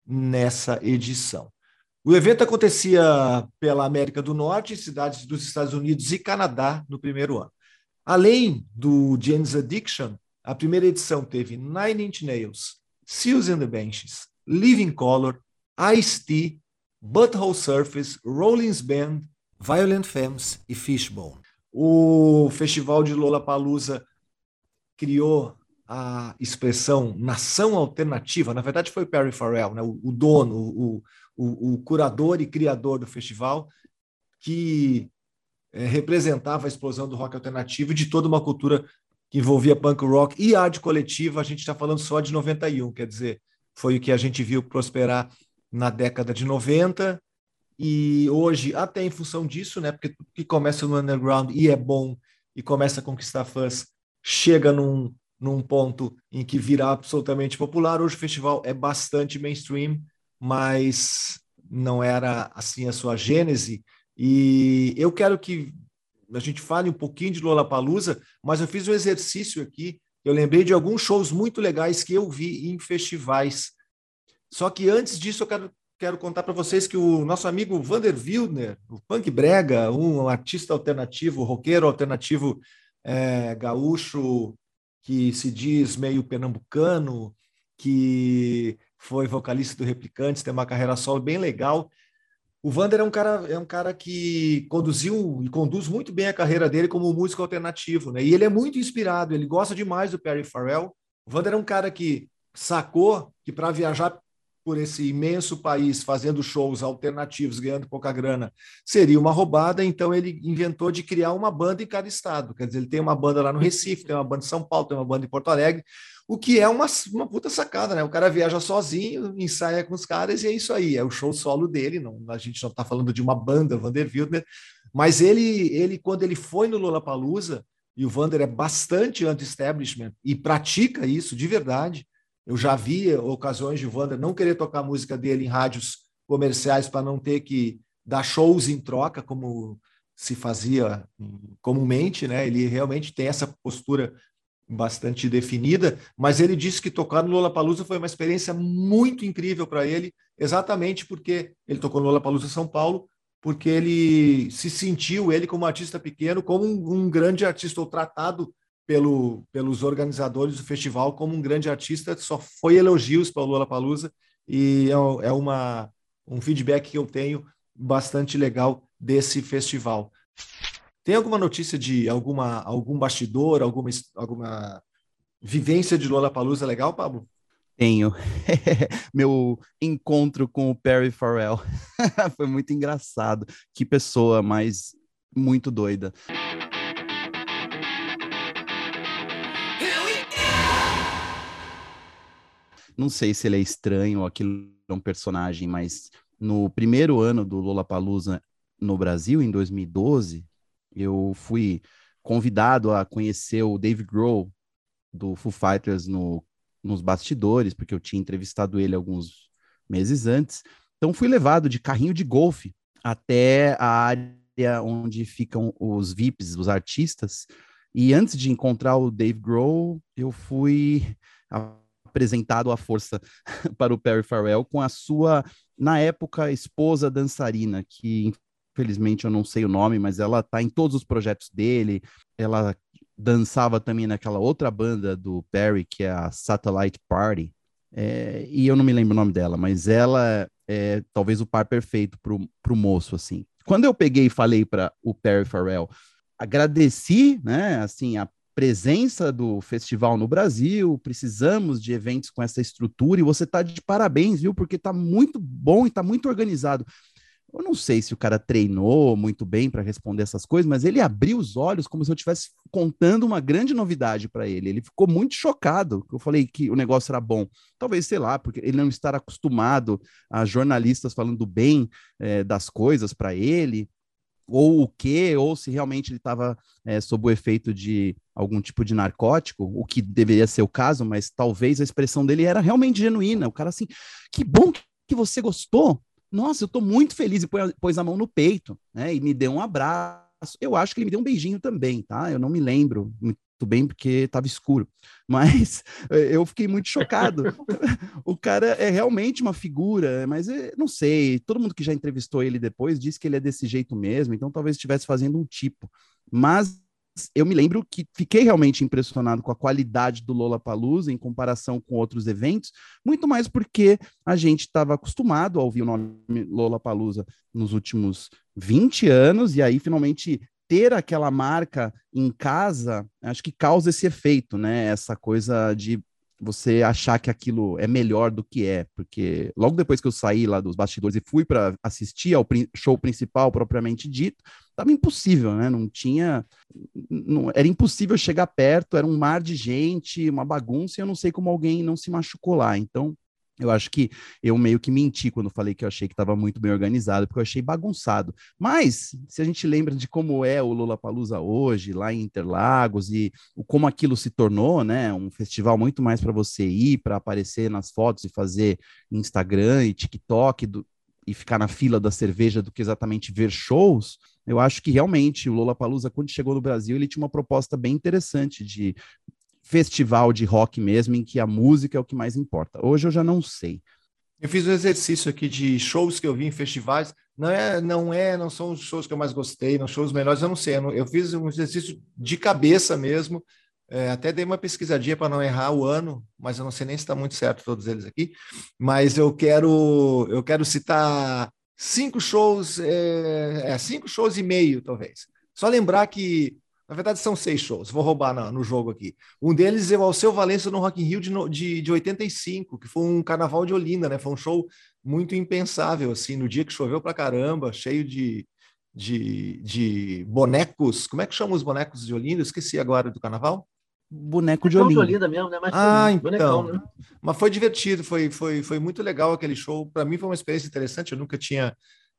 nessa edição. O evento acontecia pela América do Norte, cidades dos Estados Unidos e Canadá no primeiro ano. Além do James Addiction, a primeira edição teve Nine Inch Nails, Seals and the Benches, Living Color, Ice-T, Butthole Surface, Rollins Band, Violent Femmes e Fishbone. O festival de Lollapalooza criou a expressão nação alternativa, na verdade foi Perry Farrell, né, o, o dono, o, o, o, curador e criador do festival, que é, representava a explosão do rock alternativo e de toda uma cultura que envolvia punk rock e arte coletiva, a gente está falando só de 91, quer dizer, foi o que a gente viu prosperar na década de 90 e hoje, até em função disso, né, porque que começa no underground e é bom e começa a conquistar fãs, chega num, num ponto em que virá absolutamente popular. Hoje o festival é bastante mainstream, mas não era assim a sua gênese. E eu quero que a gente fale um pouquinho de Lollapalooza, mas eu fiz um exercício aqui. Eu lembrei de alguns shows muito legais que eu vi em festivais. Só que antes disso, eu quero, quero contar para vocês que o nosso amigo Vander Wildner, o Punk Brega, um artista alternativo, roqueiro alternativo é, gaúcho, que se diz meio pernambucano, que foi vocalista do Replicantes, tem uma carreira solo bem legal. O Vander é um cara, é um cara que conduziu e conduz muito bem a carreira dele como músico alternativo, né? E ele é muito inspirado, ele gosta demais do Perry Farrell. O Vander é um cara que sacou que para viajar por esse imenso país fazendo shows alternativos, ganhando pouca grana, seria uma roubada, então ele inventou de criar uma banda em cada estado. Quer dizer, ele tem uma banda lá no Recife, tem uma banda em São Paulo, tem uma banda em Porto Alegre, o que é uma, uma puta sacada, né? O cara viaja sozinho, ensaia com os caras e é isso aí, é o show solo dele, não, a gente não está falando de uma banda, Vander Wildner, mas ele, ele, quando ele foi no Lollapalooza, e o Vander é bastante anti-establishment e pratica isso de verdade, eu já vi ocasiões de Wander não querer tocar a música dele em rádios comerciais para não ter que dar shows em troca, como se fazia comumente, né? Ele realmente tem essa postura bastante definida, mas ele disse que tocar no Lollapalooza foi uma experiência muito incrível para ele, exatamente porque ele tocou no Lollapalooza São Paulo, porque ele se sentiu, ele como artista pequeno, como um, um grande artista, ou tratado pelo, pelos organizadores do festival como um grande artista, só foi elogios para o Lollapalooza e é, é uma, um feedback que eu tenho bastante legal desse festival. Tem alguma notícia de alguma, algum bastidor, alguma, alguma vivência de Lollapalooza legal, Pablo? Tenho. *laughs* Meu encontro com o Perry Farrell *laughs* foi muito engraçado. Que pessoa, mas muito doida. Não sei se ele é estranho ou aquilo é um personagem, mas no primeiro ano do Lollapalooza no Brasil, em 2012, eu fui convidado a conhecer o Dave Grohl do Foo Fighters no, nos bastidores, porque eu tinha entrevistado ele alguns meses antes. Então fui levado de carrinho de golfe até a área onde ficam os VIPs, os artistas. E antes de encontrar o Dave Grohl, eu fui apresentado a força *laughs* para o Perry Farrell com a sua, na época, esposa dançarina, que infelizmente eu não sei o nome, mas ela tá em todos os projetos dele. Ela dançava também naquela outra banda do Perry, que é a Satellite Party. É, e eu não me lembro o nome dela, mas ela é talvez o par perfeito pro, pro moço, assim. Quando eu peguei e falei para o Perry Farrell, agradeci, né, assim, a presença do festival no Brasil, precisamos de eventos com essa estrutura e você tá de parabéns, viu? Porque tá muito bom e tá muito organizado. Eu não sei se o cara treinou muito bem para responder essas coisas, mas ele abriu os olhos como se eu estivesse contando uma grande novidade para ele. Ele ficou muito chocado. Eu falei que o negócio era bom. Talvez, sei lá, porque ele não estar acostumado a jornalistas falando bem eh, das coisas para ele, ou o que, ou se realmente ele estava é, sob o efeito de algum tipo de narcótico, o que deveria ser o caso, mas talvez a expressão dele era realmente genuína. O cara assim, que bom que você gostou. Nossa, eu estou muito feliz e pôs, a mão no peito, né? E me deu um abraço. Eu acho que ele me deu um beijinho também, tá? Eu não me lembro muito bem porque estava escuro, *laughs* mas eh, eu fiquei muito chocado. o cara é realmente uma figura, mas eh, não sei. Todo mundo que já entrevistou ele depois disse que ele é desse jeito mesmo, então talvez estivesse fazendo um tipo. Mas eu me lembro que fiquei realmente impressionado com a qualidade do Lollapalooza em comparação com outros eventos, muito mais porque a gente estava acostumado a ouvir o nome Lollapalooza nos últimos 20 anos, e aí finalmente ter aquela marca em casa, acho que causa esse efeito, né? Essa coisa de você achar que aquilo é melhor do que é, porque logo depois que eu saí lá dos bastidores e fui para assistir ao show principal propriamente dito, estava impossível, né? Não tinha, não- era impossível chegar perto, era um mar de gente, uma bagunça, e eu não sei como alguém não se machucou lá. Então, eu acho que eu meio que menti quando falei que eu achei que estava muito bem organizado, porque eu achei bagunçado. Mas, se a gente lembra de como é o Lollapalooza hoje, lá em Interlagos, e como aquilo se tornou, né, um festival muito mais para você ir, para aparecer nas fotos e fazer Instagram e TikTok do- e ficar na fila da cerveja do que exatamente ver shows, eu acho que realmente o Lollapalooza, quando chegou no Brasil, ele tinha uma proposta bem interessante de festival de rock mesmo, em que a música é o que mais importa. Hoje eu já não sei. Eu fiz um exercício aqui de shows que eu vi em festivais. Não é, não é, não são os shows que eu mais gostei, não são os melhores, eu não sei. Eu, não- eu fiz um exercício de cabeça mesmo. é, até dei uma pesquisadinha para não errar o ano, mas eu não sei nem se está muito certo todos eles aqui. Mas eu quero, eu quero citar cinco shows, é, é, cinco shows e meio, talvez. Só lembrar que, na verdade, são seis shows. Vou roubar na- no jogo aqui. Um deles é o Alceu Valença no Rock in Rio de, de, de 85, que foi um carnaval de Olinda, né? Foi um show muito impensável, assim, no dia que choveu pra caramba, cheio de, de, de bonecos. Como é que chama os bonecos de Olinda? Eu esqueci agora do carnaval. Boneco de Bonecão de Olinda. Olinda mesmo, né? Mas Ah, foi bonecão, então. né? Mas foi divertido, foi, foi, foi muito legal aquele show. Para mim foi uma experiência interessante. Eu nunca tinha,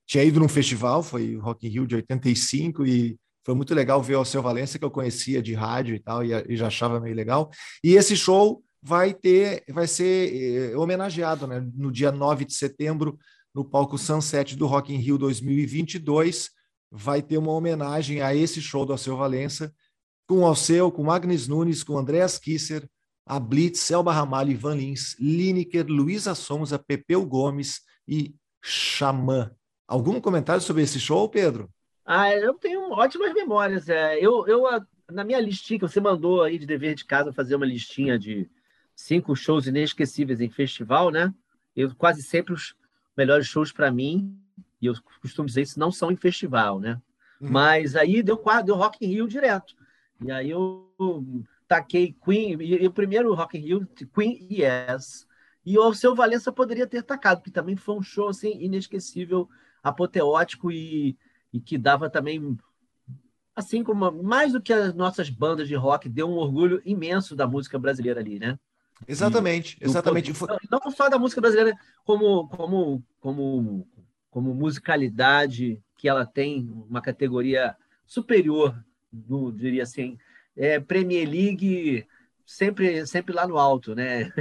tinha ido num festival, foi o Rock in Rio de 85 e foi muito legal ver o Alceu Valença que eu conhecia de rádio e tal e, e já achava meio legal. E esse show vai ter, vai ser eh, homenageado, né, no dia 9 de setembro no palco Sunset do Rock in Rio 2022. Vai ter uma homenagem a esse show do Alceu Valença com Alceu, com Agnes Nunes, com Andreas Kisser, a Blitz, Selma Ramalho, Ivan Lins, Lineker, Luísa Souza, Pepeu Gomes e Xamã. Algum comentário sobre esse show, Pedro? Ah, eu tenho ótimas memórias. É, eu, eu, a- na minha listinha que você mandou aí de dever de casa fazer uma listinha de cinco shows inesquecíveis em festival, né? Eu quase sempre os melhores shows para mim, e eu costumo dizer isso, não são em festival, né? Uhum. Mas aí deu deu Rock in Rio direto. E aí eu taquei Queen, e, e o primeiro Rock in Rio, Queen e Yes. E o seu Valença poderia ter tacado, que também foi um show assim inesquecível, apoteótico e, e que dava também assim como mais do que as nossas bandas de rock, deu um orgulho imenso da música brasileira ali, né? Exatamente, Do- exatamente. Não, não só da música brasileira, como, como, como, como musicalidade, que ela tem uma categoria superior, do, diria assim, é, Premier League sempre, sempre lá no alto, né?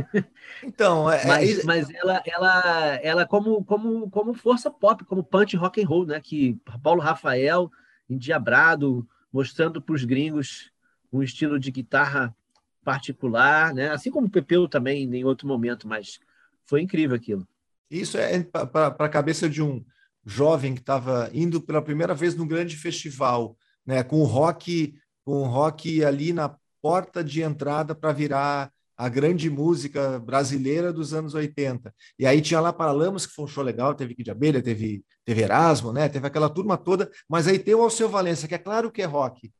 Então, *laughs* é, Mas, é- mas ela, ela, ela como, como, como força pop, como punch rock and roll, né? Que Paulo Rafael, endiabrado, mostrando para os gringos um estilo de guitarra particular, né? Assim como o Pepeu também em outro momento, mas foi incrível aquilo. Isso é para a cabeça de um jovem que estava indo pela primeira vez num grande festival, né, com o rock, com o rock ali na porta de entrada para virar a grande música brasileira dos anos 80. E aí tinha lá Paralamas, que foi um show legal, teve Kid Abelha, teve, teve Erasmo, né, teve aquela turma toda, mas aí tem o Alceu Valença, que é claro que é rock,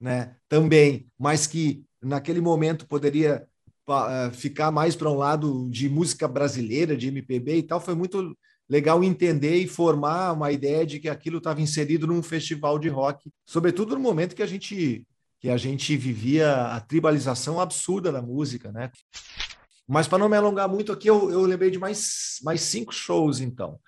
né, também, mas que naquele momento poderia eh, ficar mais para um lado de música brasileira, de MPB e tal, foi muito legal entender e formar uma ideia de que aquilo estava inserido num festival de rock, sobretudo no momento que a gente que a gente vivia a tribalização absurda da música, né? Mas para não me alongar muito aqui, eu, eu lembrei de mais, mais cinco shows, então.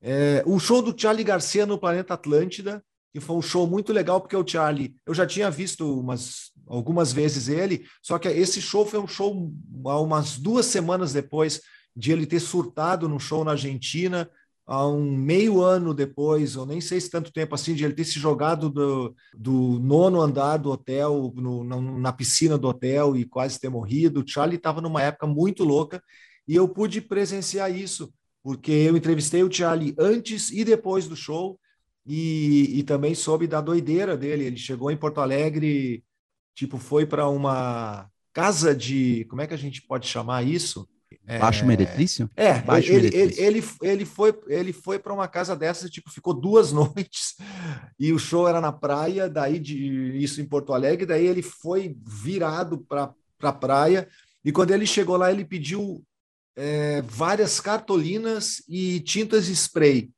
É, o show do Charlie Garcia no Planeta Atlântida, que foi um show muito legal, porque o Charlie, eu já tinha visto umas, algumas vezes ele, só que esse show foi um show umas duas semanas depois de ele ter surtado num show na Argentina, há um meio ano depois, ou nem sei se tanto tempo assim, de ele ter se jogado do, do nono andar do hotel, no- na, na piscina do hotel e quase ter morrido. O Charlie estava numa época muito louca e eu pude presenciar isso, porque eu entrevistei o Charlie antes e depois do show e, e também soube da doideira dele. Ele chegou em Porto Alegre, tipo, foi para uma casa de. Como é que a gente pode chamar isso? É, Baixo meretrício? é, Baixo ele, meretrício. ele, ele foi, ele foi para uma casa dessas, tipo, ficou duas *laughs* noites e o show era na praia, daí de isso em Porto Alegre, daí ele foi virado para a praia e quando ele chegou lá ele pediu é, várias cartolinas e tintas spray.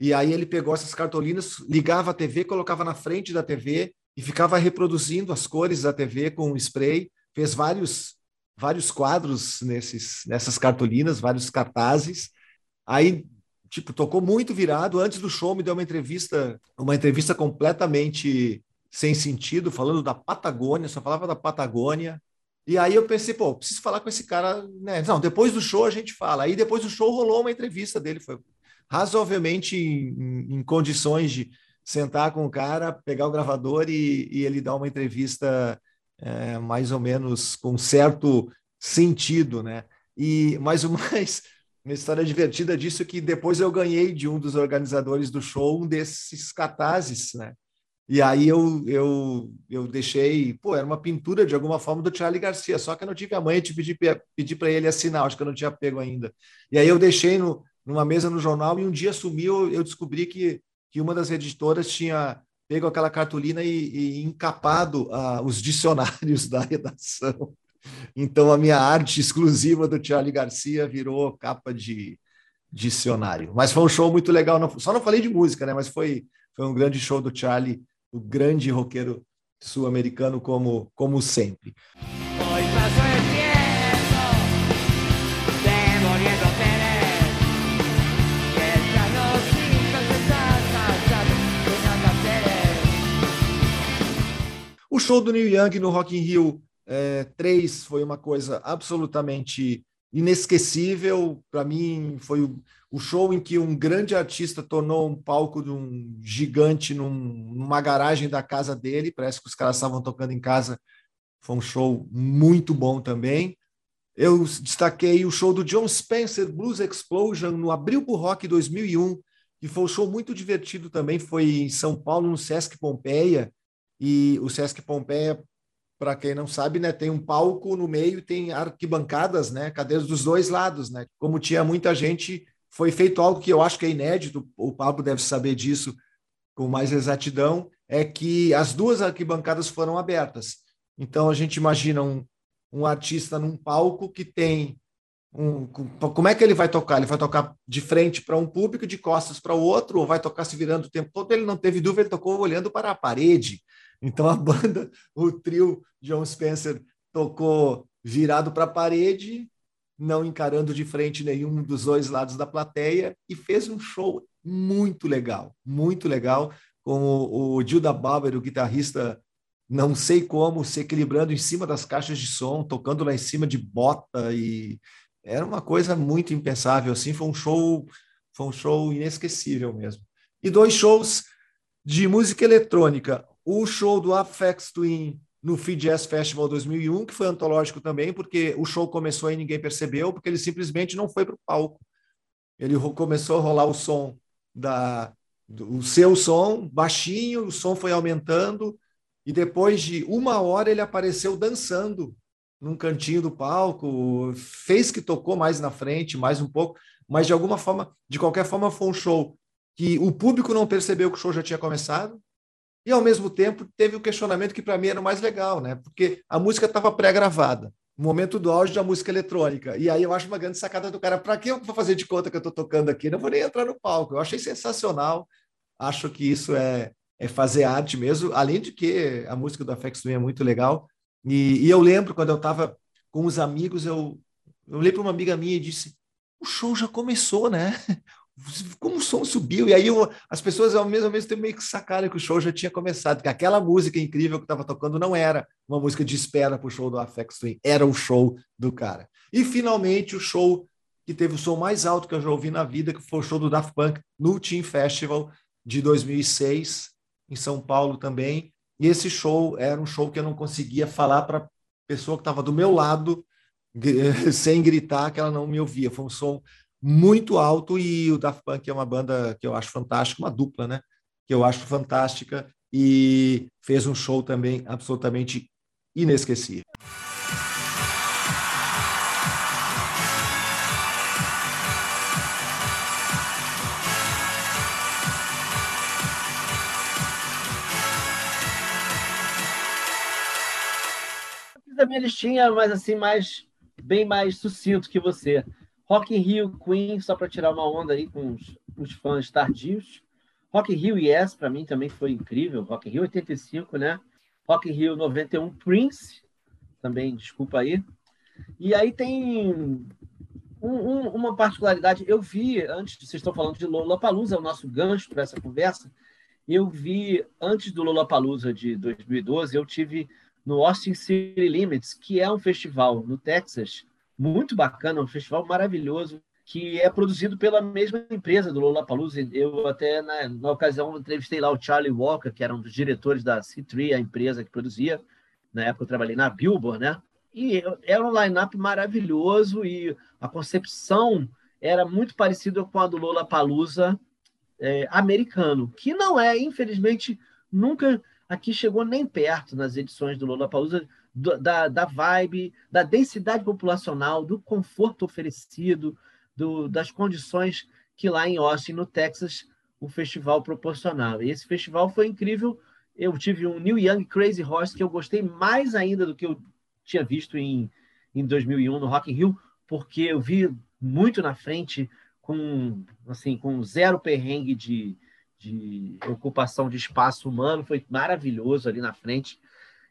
E aí ele pegou essas cartolinas, ligava a TV, colocava na frente da TV e ficava reproduzindo as cores da TV com spray, fez vários vários quadros nesses, nessas cartolinas, vários cartazes. Aí, tipo, tocou muito virado. Antes do show, me deu uma entrevista, uma entrevista completamente sem sentido, falando da Patagônia, só falava da Patagônia. E aí eu pensei, pô, preciso falar com esse cara, né? Não, depois do show a gente fala. Aí depois do show rolou uma entrevista dele, foi razoavelmente em, em condições de sentar com o cara, pegar o gravador e, e ele dar uma entrevista é, mais ou menos com certo sentido, né? E mas o mais uma história divertida disso que depois eu ganhei de um dos organizadores do show um desses cartazes, né? E aí eu, eu, eu deixei, pô, era uma pintura de alguma forma do Charlie Garcia, só que eu não tive a manha de pedir, pedir para ele assinar, acho que eu não tinha pego ainda. E aí eu deixei no, numa mesa no jornal e um dia sumiu, eu descobri que, que uma das editoras tinha pego aquela cartolina e, e encapado ah, os dicionários *laughs* da redação. Então, a minha arte exclusiva do Charlie Garcia virou capa de dicionário. Mas foi um show muito legal. Não- só não falei de música, né? Mas foi, foi um grande show do Charlie, o grande roqueiro sul-americano, como, como sempre. O show do Neil Young no Rock in Rio é, 3 foi uma coisa absolutamente inesquecível. Para mim, foi o, show em que um grande artista tornou um palco de um gigante num- numa garagem da casa dele. Parece que os caras estavam tocando em casa. Foi um show muito bom também. Eu destaquei o show do John Spencer Blues Explosion no Abril pro Rock 2001, que foi um show muito divertido também. Foi em São Paulo, no Sesc Pompeia. E o Sesc Pompeia, para quem não sabe, né, tem um palco no meio tem arquibancadas, né, cadeiras dos dois lados, né? Como tinha muita gente, foi feito algo que eu acho que é inédito, o Pablo deve saber disso com mais exatidão, é que as duas arquibancadas foram abertas. Então a gente imagina um, um artista num palco que tem um, com- como é que ele vai tocar? Ele vai tocar de frente para um público, de costas para o outro, ou vai tocar se virando o tempo todo? Ele não teve dúvida, ele tocou olhando para a parede. Então a banda, o trio John Spencer tocou virado para a parede, não encarando de frente nenhum dos dois lados da plateia e fez um show muito legal, muito legal, com o, o Gilda Bauer, o guitarrista, não sei como, se equilibrando em cima das caixas de som, tocando lá em cima de bota e era uma coisa muito impensável assim, foi um show, foi um show inesquecível mesmo. E dois shows de música eletrônica, o show do Aphex Twin no Free Jazz Festival 2001, que foi antológico também, porque o show começou e ninguém percebeu, porque ele simplesmente não foi para o palco. Ele começou a rolar o som da o seu som baixinho, o som foi aumentando e depois de uma hora ele apareceu dançando num cantinho do palco, fez que tocou mais na frente, mais um pouco, mas de alguma forma, de qualquer forma, foi um show que o público não percebeu que o show já tinha começado e ao mesmo tempo teve o questionamento que para mim era o mais legal, né? Porque a música estava pré-gravada, momento do auge da música eletrônica. E aí eu acho uma grande sacada do cara, para que eu vou fazer de conta que eu estou tocando aqui? Não vou nem entrar no palco. Eu achei sensacional. Acho que isso é, é fazer arte mesmo, além de que a música do Afex Twin é muito legal. E, e eu lembro quando eu estava com os amigos, eu, eu olhei para uma amiga minha e disse: o show já começou, né? Como o som subiu, e aí eu- as pessoas ao mesmo, tempo meio que sacaram que o show já tinha começado, que aquela música incrível que estava tocando não era uma música de espera para o show do Afex Twin, era o show do cara. E finalmente o show que teve o som mais alto que eu já ouvi na vida, que foi o show do Daft Punk no Team Festival de 2006, em São Paulo também. E esse show era um show que eu não conseguia falar para a pessoa que estava do meu lado, *laughs* sem gritar, que ela não me ouvia. Foi um som muito alto e o Daft Punk é uma banda que eu acho fantástica, uma dupla, né? Que eu acho fantástica e fez um show também absolutamente inesquecível. Fiz a minha listinha, mas assim, mais, bem mais sucinto que você. Rock in Rio, Queen, só para tirar uma onda aí com os, os fãs tardios. Rock in Rio Yes, para mim também foi incrível. Rock in Rio 85, né? Rock in Rio 91, Prince, também, desculpa aí. E aí tem um- um- uma particularidade. Eu vi, antes, vocês estão falando de Lollapalooza, é o nosso gancho para essa conversa. Eu vi, antes do Lollapalooza de 2012, eu tive no Austin City Limits, que é um festival no Texas, muito bacana, um festival maravilhoso, que é produzido pela mesma empresa do Lollapalooza. Eu até, na, na ocasião, entrevistei lá o Charlie Walker, que era um dos diretores da C3, a empresa que produzia. Na época eu trabalhei na Billboard, né? E era um line-up maravilhoso e a concepção era muito parecida com a do Lollapalooza é, americano, que não é, infelizmente, nunca aqui chegou nem perto nas edições do Lollapalooza da, da vibe, da densidade populacional, do conforto oferecido, do, das condições que lá em Austin, no Texas, o festival proporcionava. E esse festival foi incrível. Eu tive um New Young Crazy Horse que eu gostei mais ainda do que eu tinha visto em, em 2001 no Rock in Rio, porque eu vi muito na frente com assim com zero perrengue de, de ocupação de espaço humano, foi maravilhoso ali na frente.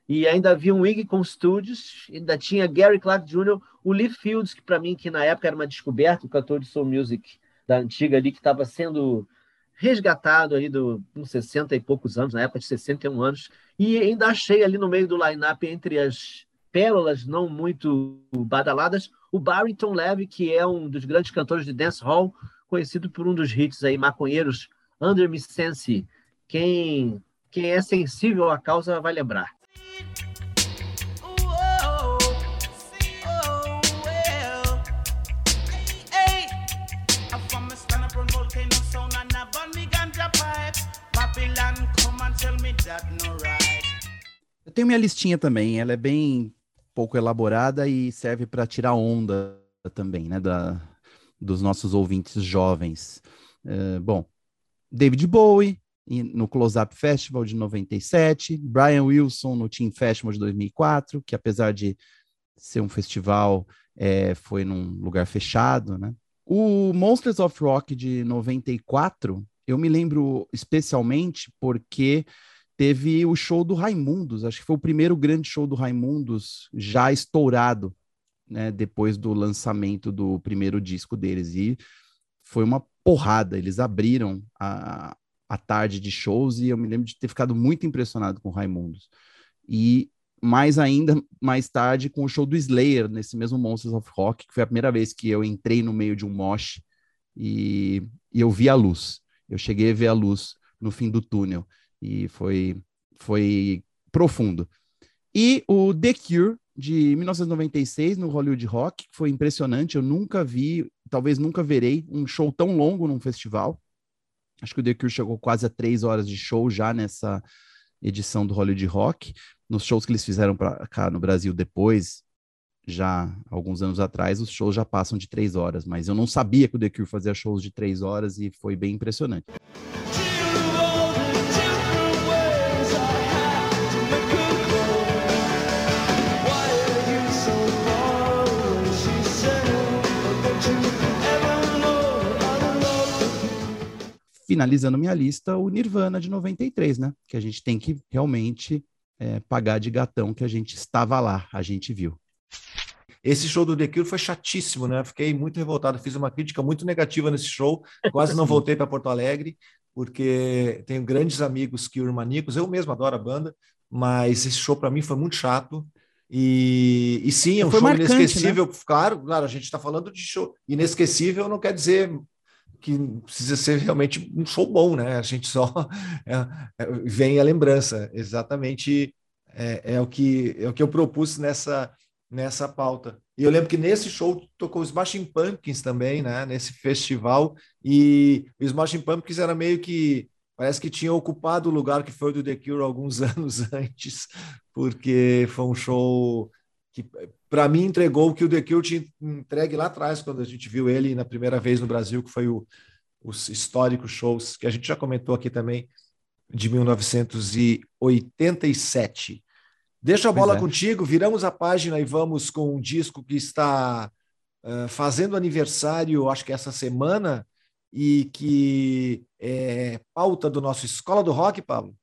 E ainda havia um Iggy Studios, ainda tinha Gary Clark Jr., o Lee Fields, que para mim que na época era uma descoberta, o cantor de soul music da antiga ali que estava sendo resgatado aí do uns 60 e poucos anos, na época de 61 anos, e ainda achei ali no meio do line-up entre as pérolas não muito badaladas, o Barrington Levy, que é um dos grandes cantores de dance hall, conhecido por um dos hits aí maconheiros, Under Me Sense. Quem quem é sensível à causa vai lembrar. Eu tenho minha listinha também, ela é bem pouco elaborada e serve para tirar onda também, né, da, dos nossos ouvintes jovens. Eh, bom, David Bowie no Close Up Festival de 97, Brian Wilson no Team Festival de 2004, que apesar de ser um festival, eh, foi num lugar fechado, né? O Monsters of Rock de 94, eu me lembro especialmente porque teve o show do Raimundos, acho que foi o primeiro grande show do Raimundos já estourado, né, depois do lançamento do primeiro disco deles, e foi uma porrada, eles abriram a, a tarde de shows e eu me lembro de ter ficado muito impressionado com Raimundos. E mais ainda, mais tarde, com o show do Slayer, nesse mesmo Monsters of Rock, que foi a primeira vez que eu entrei no meio de um mosh e, e eu vi a luz. Eu cheguei a ver a luz no fim do túnel e foi, foi profundo. E o The Cure, de 1996, no Hollywood Rock, foi impressionante. Eu nunca vi, talvez nunca verei um show tão longo num festival. Acho que o The Cure chegou quase a três horas de show já nessa edição do Hollywood Rock. Nos shows que eles fizeram para cá no Brasil depois, já alguns anos atrás, os shows já passam de três horas. Mas eu não sabia que o The Cure fazia shows de três horas e foi bem impressionante. Finalizando minha lista, o Nirvana de 93, né? Que a gente tem que realmente é, pagar de gatão que a gente estava lá, a gente viu. Esse show do The Cure foi chatíssimo, né? Fiquei muito revoltado, fiz uma crítica muito negativa nesse show, quase não *laughs* voltei para Porto Alegre, porque tenho grandes amigos Cure maníacos, eu mesmo adoro a banda, mas esse show para mim foi muito chato. E, e sim, é um Foi show marcante, inesquecível. Claro, claro, a gente está falando de show inesquecível, não quer dizer que precisa ser realmente um show bom, né? A gente só *laughs* é, é, vem a lembrança, exatamente é, é, o que é o que eu propus nessa nessa pauta. E eu lembro que nesse show tocou Smashing Pumpkins também, né? Nesse festival e os Smashing Pumpkins era meio que parece que tinha ocupado o lugar que foi do The Cure alguns *laughs* anos antes, porque foi um show que para mim entregou o que o The Cure tinha entregue lá atrás, quando a gente viu ele na primeira vez no Brasil, que foi o, os históricos shows, que a gente já comentou aqui também, de 1987. Deixa a bola é. contigo, viramos a página e vamos com um disco que está uh, fazendo aniversário, acho que essa semana, e que é pauta do nosso Escola do Rock, Pablo.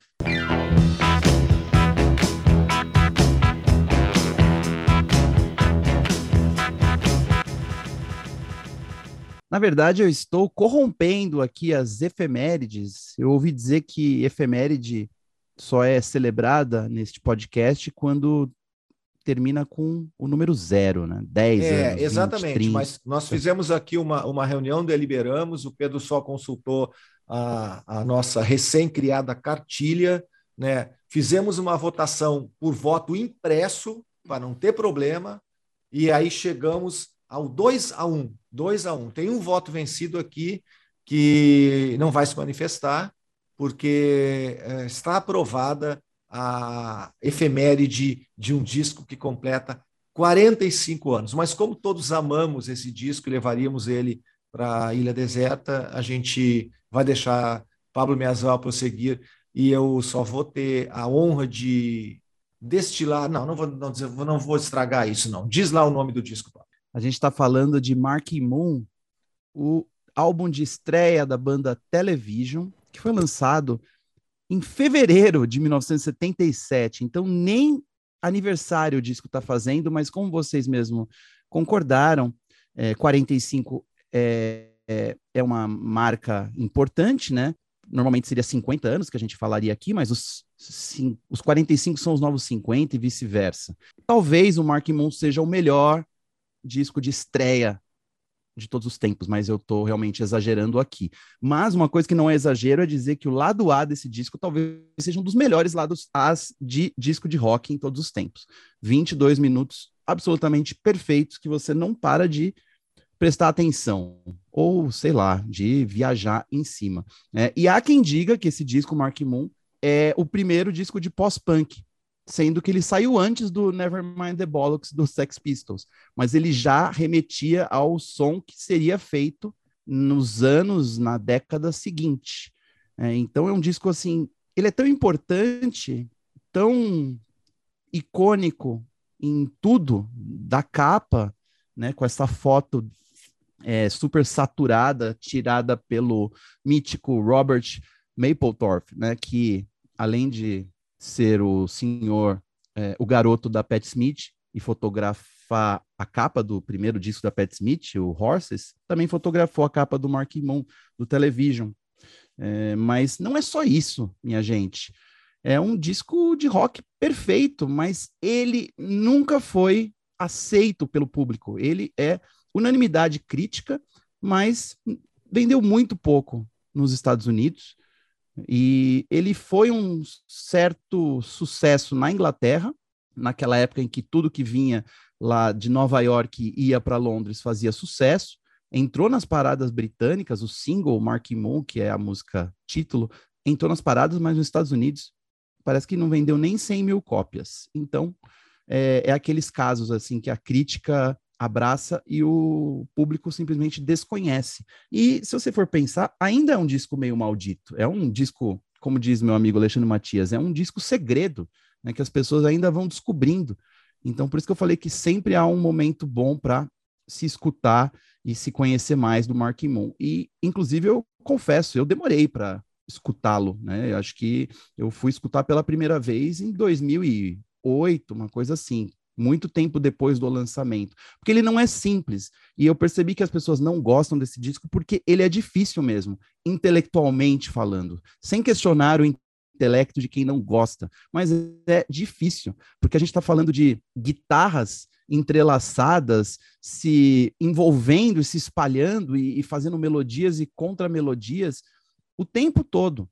Na verdade, eu estou corrompendo aqui as efemérides. Eu ouvi dizer que efeméride só é celebrada neste podcast quando termina com o número zero, né? 10 É, anos, 20, exatamente, 30. mas nós fizemos aqui uma, uma reunião, deliberamos, o Pedro só consultou a, a nossa recém-criada cartilha, né? Fizemos uma votação por voto impresso, para não ter problema, e aí chegamos ao 2 a 1. 2 a 1. Tem um voto vencido aqui que não vai se manifestar, porque eh, está aprovada a efeméride de um disco que completa 45 anos. Mas como todos amamos esse disco e levaríamos ele para a Ilha Deserta, a gente vai deixar Pablo Meazal prosseguir e eu só vou ter a honra de destilar. Não, não vou, não, não vou estragar isso, não. Diz lá o nome do disco, Pablo. A gente está falando de Marky Moon, o álbum de estreia da banda Television, que foi lançado em fevereiro de 1977. Então, nem aniversário o disco está fazendo, mas como vocês mesmo concordaram, é, 45 é, é, é uma marca importante, né? Normalmente seria 50 anos que a gente falaria aqui, mas os, os 45 são os novos 50 e vice-versa. Talvez o Mark Moon seja o melhor disco de estreia de todos os tempos, mas eu tô realmente exagerando aqui. Mas uma coisa que não é exagero é dizer que o lado A desse disco talvez seja um dos melhores lados A's de disco de rock em todos os tempos. 22 minutos absolutamente perfeitos que você não para de prestar atenção ou, sei lá, de viajar em cima. né? E há quem diga que esse disco, Mark Moon, é o primeiro disco de pós-punk, sendo que ele saiu antes do Nevermind the Bollocks dos Sex Pistols, mas ele já remetia ao som que seria feito nos anos, na década seguinte. É, então é um disco assim, ele é tão importante, tão icônico em tudo, da capa, né, com essa foto é, super saturada, tirada pelo mítico Robert Mapplethorpe, né, que além de ser o senhor, é, o garoto da Pat Smith e fotografar a capa do primeiro disco da Pat Smith, o Horses, também fotografou a capa do Mark Moon, do Television. É, mas não é só isso, minha gente. É um disco de rock perfeito, mas ele nunca foi aceito pelo público. Ele é unanimidade crítica, mas vendeu muito pouco nos Estados Unidos. E ele foi um certo sucesso na Inglaterra, naquela época em que tudo que vinha lá de Nova York ia para Londres fazia sucesso, entrou nas paradas britânicas, o single Marky Moon, que é a música título, entrou nas paradas, mas nos Estados Unidos parece que não vendeu nem 100 mil cópias. Então, é, é aqueles casos assim que a crítica abraça e o público simplesmente desconhece. E se você for pensar, ainda é um disco meio maldito. É um disco, como diz meu amigo Alexandre Matias, é um disco segredo, né, que as pessoas ainda vão descobrindo. Então, por isso que eu falei que sempre há um momento bom para se escutar e se conhecer mais do Mark Moon. E, inclusive, eu confesso, eu demorei para escutá-lo, né? Eu acho que eu fui escutar pela primeira vez em 2008, uma coisa assim, muito tempo depois do lançamento, porque ele não é simples. E eu percebi que as pessoas não gostam desse disco porque ele é difícil mesmo, intelectualmente falando, sem questionar o intelecto de quem não gosta, mas é difícil, porque a gente está falando de guitarras entrelaçadas, se envolvendo, se espalhando e, e fazendo melodias e contra-melodias o tempo todo.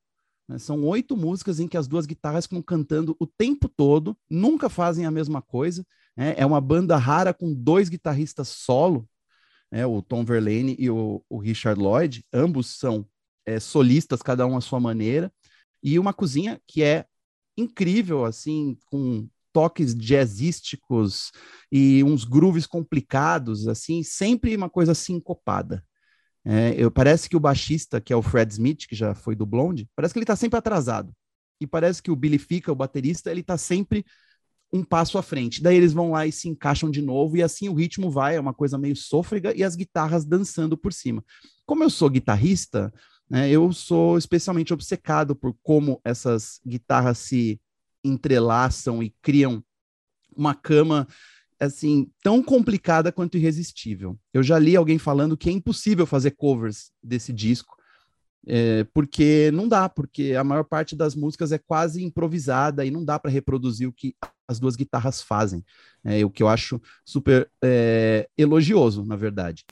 Né? São oito músicas em que as duas guitarras ficam cantando o tempo todo, nunca fazem a mesma coisa. Né? É uma banda rara com dois guitarristas solo, né? o Tom Verlaine e o, o Richard Lloyd. Ambos são é, solistas, cada um à sua maneira. E uma cozinha que é incrível, assim, com toques jazzísticos e uns grooves complicados, assim, sempre uma coisa sincopada. É, eu, parece que o baixista, que é o Fred Smith, que já foi do Blonde, parece que ele está sempre atrasado. E parece que o Billy Fica, o baterista, ele está sempre um passo à frente. Daí eles vão lá e se encaixam de novo, e assim o ritmo vai, é uma coisa meio sôfrega, e as guitarras dançando por cima. Como eu sou guitarrista, né, eu sou especialmente obcecado por como essas guitarras se entrelaçam e criam uma cama assim, tão complicada quanto irresistível. Eu já li alguém falando que é impossível fazer covers desse disco, é, porque não dá, porque a maior parte das músicas é quase improvisada e não dá para reproduzir o que as duas guitarras fazem. É, o que eu acho super é, elogioso, na verdade.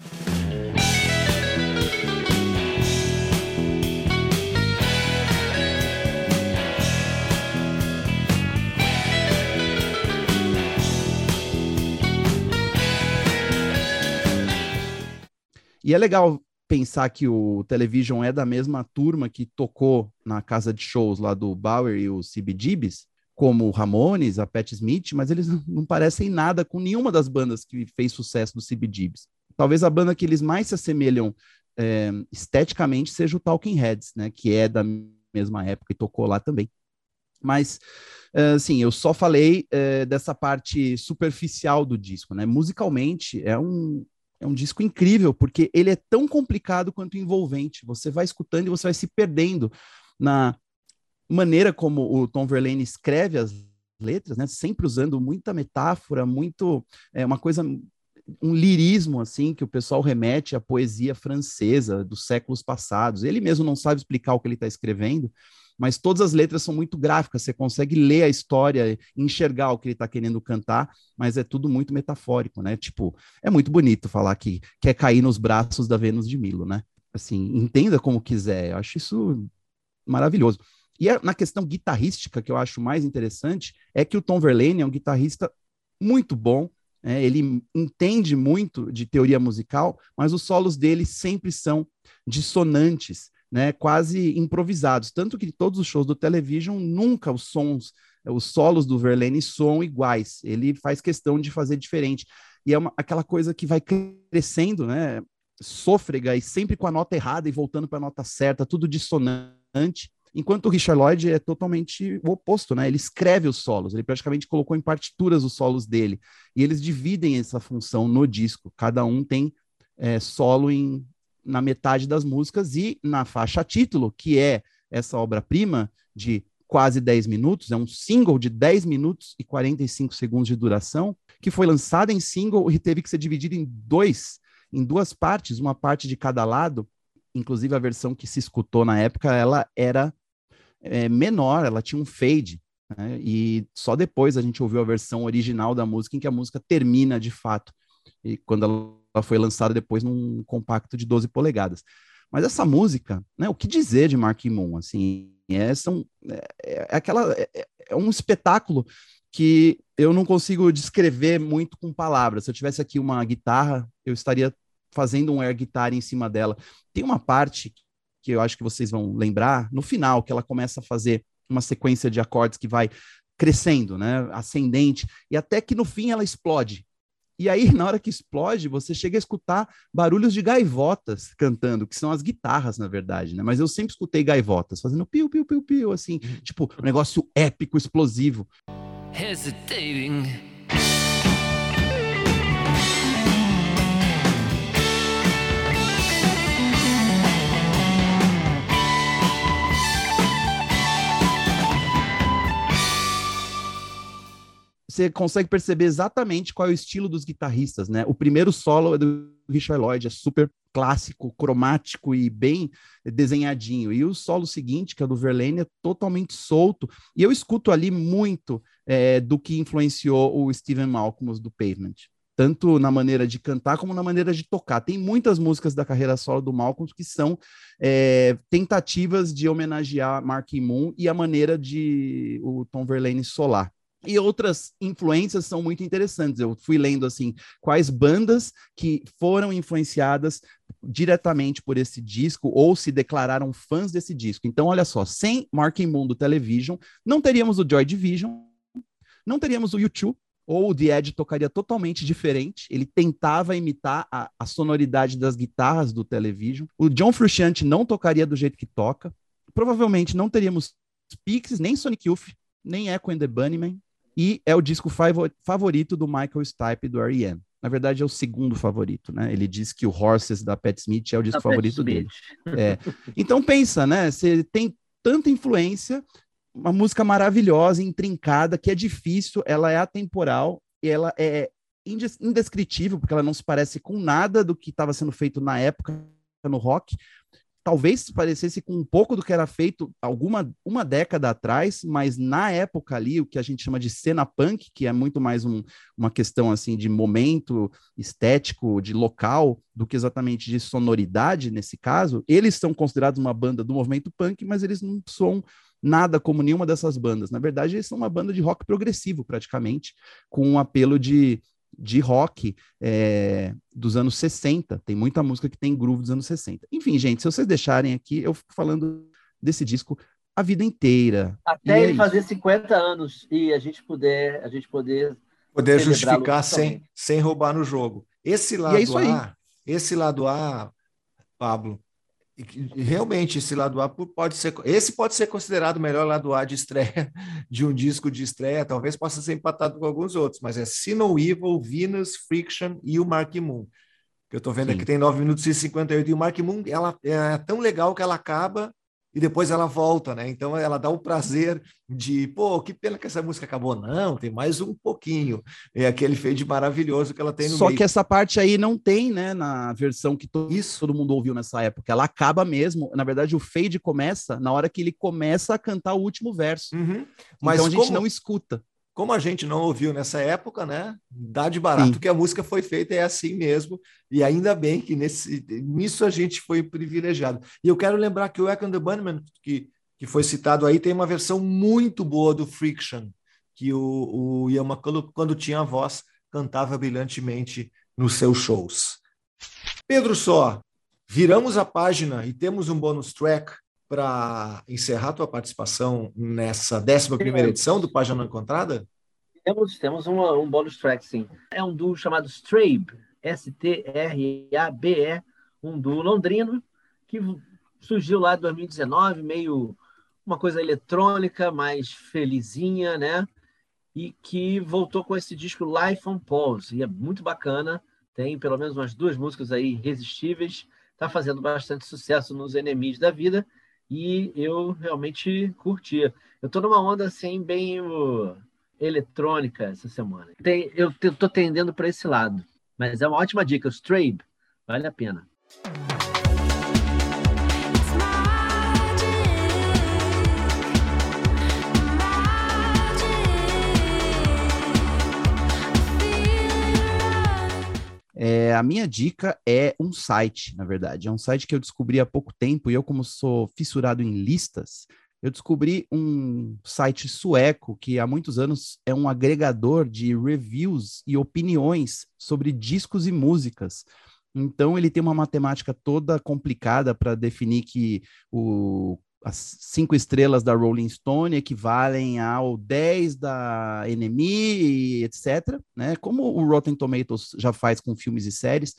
E é legal pensar que o Television é da mesma turma que tocou na casa de shows lá do Bauer e o CBGBs, como o Ramones, a Pat Smith, mas eles não parecem nada com nenhuma das bandas que fez sucesso do CBGBs. Talvez a banda que eles mais se assemelham é, esteticamente seja o Talking Heads, né, que é da mesma época e tocou lá também. Mas, assim, eu só falei é, dessa parte superficial do disco, né? Musicalmente, é um, é um disco incrível, porque ele é tão complicado quanto envolvente. Você vai escutando e você vai se perdendo na maneira como o Tom Verlaine escreve as letras, né? Sempre usando muita metáfora, muito é uma coisa um lirismo assim que o pessoal remete à poesia francesa dos séculos passados. Ele mesmo não sabe explicar o que ele está escrevendo, mas todas as letras são muito gráficas, você consegue ler a história, enxergar o que ele está querendo cantar, mas é tudo muito metafórico, né? Tipo, é muito bonito falar que quer cair nos braços da Vênus de Milo, né? Assim, entenda como quiser, eu acho isso maravilhoso. E é, na questão guitarrística, que eu acho mais interessante, é que o Tom Verlaine é um guitarrista muito bom, é, ele entende muito de teoria musical, mas os solos dele sempre são dissonantes né, quase improvisados. Tanto que todos os shows do Television, nunca os sons, os solos do Verlaine soam iguais. Ele faz questão de fazer diferente. E é uma, aquela coisa que vai crescendo, né? Sôfrega e sempre com a nota errada e voltando para a nota certa, tudo dissonante. Enquanto o Richard Lloyd é totalmente o oposto, né? Ele escreve os solos, ele praticamente colocou em partituras os solos dele. E eles dividem essa função no disco. Cada um tem é, solo em, na metade das músicas e na faixa título, que é essa obra-prima de quase 10 minutos, é um single de 10 minutos e 45 segundos de duração, que foi lançado em single e teve que ser dividido em dois, em duas partes, uma parte de cada lado. Inclusive a versão que se escutou na época, ela era é, menor, ela tinha um fade, né? e só depois a gente ouviu a versão original da música, em que a música termina de fato. E quando ela ela foi lançada depois num compacto de 12 polegadas. Mas essa música, né, o que dizer de Mark Moon, assim, é, são, é, é aquela, é, é, um espetáculo que eu não consigo descrever muito com palavras. Se eu tivesse aqui uma guitarra, eu estaria fazendo um air guitar em cima dela. Tem uma parte que eu acho que vocês vão lembrar no final, que ela começa a fazer uma sequência de acordes que vai crescendo, né, ascendente, e até que no fim ela explode. E aí, na hora que explode, você chega a escutar barulhos de gaivotas cantando, que são as guitarras, na verdade, né? Mas eu sempre escutei gaivotas fazendo piu, piu, piu, piu, assim, tipo, um negócio épico, explosivo. hesitating. Você consegue perceber exatamente qual é o estilo dos guitarristas, né? O primeiro solo é do Richard Lloyd, é super clássico, cromático e bem desenhadinho. E o solo seguinte, que é do Verlaine, é totalmente solto. E eu escuto ali muito é, do que influenciou o Steven Malcolm do Pavement. Tanto na maneira de cantar como na maneira de tocar. Tem muitas músicas da carreira solo do Malcolm que são é, tentativas de homenagear Mark Moon e a maneira de o Tom Verlaine solar. E outras influências são muito interessantes. Eu fui lendo assim quais bandas que foram influenciadas diretamente por esse disco ou se declararam fãs desse disco. Então, olha só, sem Mark Moon do Television, não teríamos o Joy Division, não teríamos o U2, ou o The Edge tocaria totalmente diferente. Ele tentava imitar a, a sonoridade das guitarras do Television. O John Frusciante não tocaria do jeito que toca. Provavelmente não teríamos Pixies, nem Sonic Youth, nem Echo and the Bunnymen. E é o disco favorito do Michael Stipe do R.E.M. Na verdade, é o segundo favorito, né? Ele diz que o Horses da Pat Smith é o disco Da favorito dele. É. Então pensa, né? Você tem tanta influência, uma música maravilhosa, intrincada, que é difícil, ela é atemporal e ela é indes- indescritível, porque ela não se parece com nada do que estava sendo feito na época no rock. Talvez se parecesse com um pouco do que era feito alguma uma década atrás, mas na época ali, o que a gente chama de cena punk, que é muito mais um, uma questão assim de momento estético, de local, do que exatamente de sonoridade nesse caso, eles são considerados uma banda do movimento punk, mas eles não são nada como nenhuma dessas bandas. Na verdade, eles são uma banda de rock progressivo, praticamente, com um apelo de, de rock é, dos anos 60. Tem muita música que tem groove dos anos 60. Enfim, gente, se vocês deixarem aqui, eu fico falando desse disco a vida inteira. E Até é ele isso. fazer 50 anos e a gente puder, a gente poder Poder justificar sem, sem roubar no jogo. Esse lado é isso aí. A, esse lado A, Pablo, e realmente esse lado A pode ser, esse pode ser considerado o melhor lado A de estreia *laughs* de um disco de estreia, talvez possa ser empatado com alguns outros, mas é Sino Evil, Venus, Friction e o Mark Moon. Que eu estou vendo Sim. aqui tem 9 minutos e 58 e o Mark Moon, ela é tão legal que ela acaba e depois ela volta, né? Então ela dá o prazer de, pô, que pena que essa música acabou. Não, tem mais um pouquinho. É aquele fade maravilhoso que ela tem no Só meio. que essa parte aí não tem, né, na versão que to- Isso. todo mundo ouviu nessa época. Ela acaba mesmo. Na verdade, o fade começa na hora que ele começa a cantar o último verso. Uhum. Mas então a gente como, não escuta. Como a gente não ouviu nessa época, né? Dá de barato Sim. que a música foi feita é assim mesmo. E ainda bem que nesse, nisso a gente foi privilegiado. E eu quero lembrar que o Echo and the Bunnymen, que, que foi citado aí, tem uma versão muito boa do Friction, que o, o Ian McCulloch, quando tinha a voz, cantava brilhantemente nos seus shows. Pedro Só, viramos a página e temos um bônus track para encerrar tua participação nessa 11 primeira edição do Página Não Encontrada? Temos, temos uma, um bonus track, sim. É um duo chamado Strabe, S-T-R-A-B-E, um duo londrino, que surgiu lá em 2019, meio uma coisa eletrônica, mais felizinha, né? E que voltou com esse disco Life on Pause, e é muito bacana. Tem pelo menos umas duas músicas aí irresistíveis. Está fazendo bastante sucesso nos enemies da vida e eu realmente curtia. Eu estou numa onda assim, bem uh, eletrônica essa semana. Tem, eu estou tendendo para esse lado, mas é uma ótima dica. O Strabe, vale a pena. É, a minha dica é um site, na verdade. É um site que eu descobri há pouco tempo e eu, como sou fissurado em listas, eu descobri um site sueco que há muitos anos é um agregador de reviews e opiniões sobre discos e músicas. Então ele tem uma matemática toda complicada para definir que o, as cinco estrelas da Rolling Stone equivalem ao 10 da NME, etc. Né? Como o Rotten Tomatoes já faz com filmes e séries,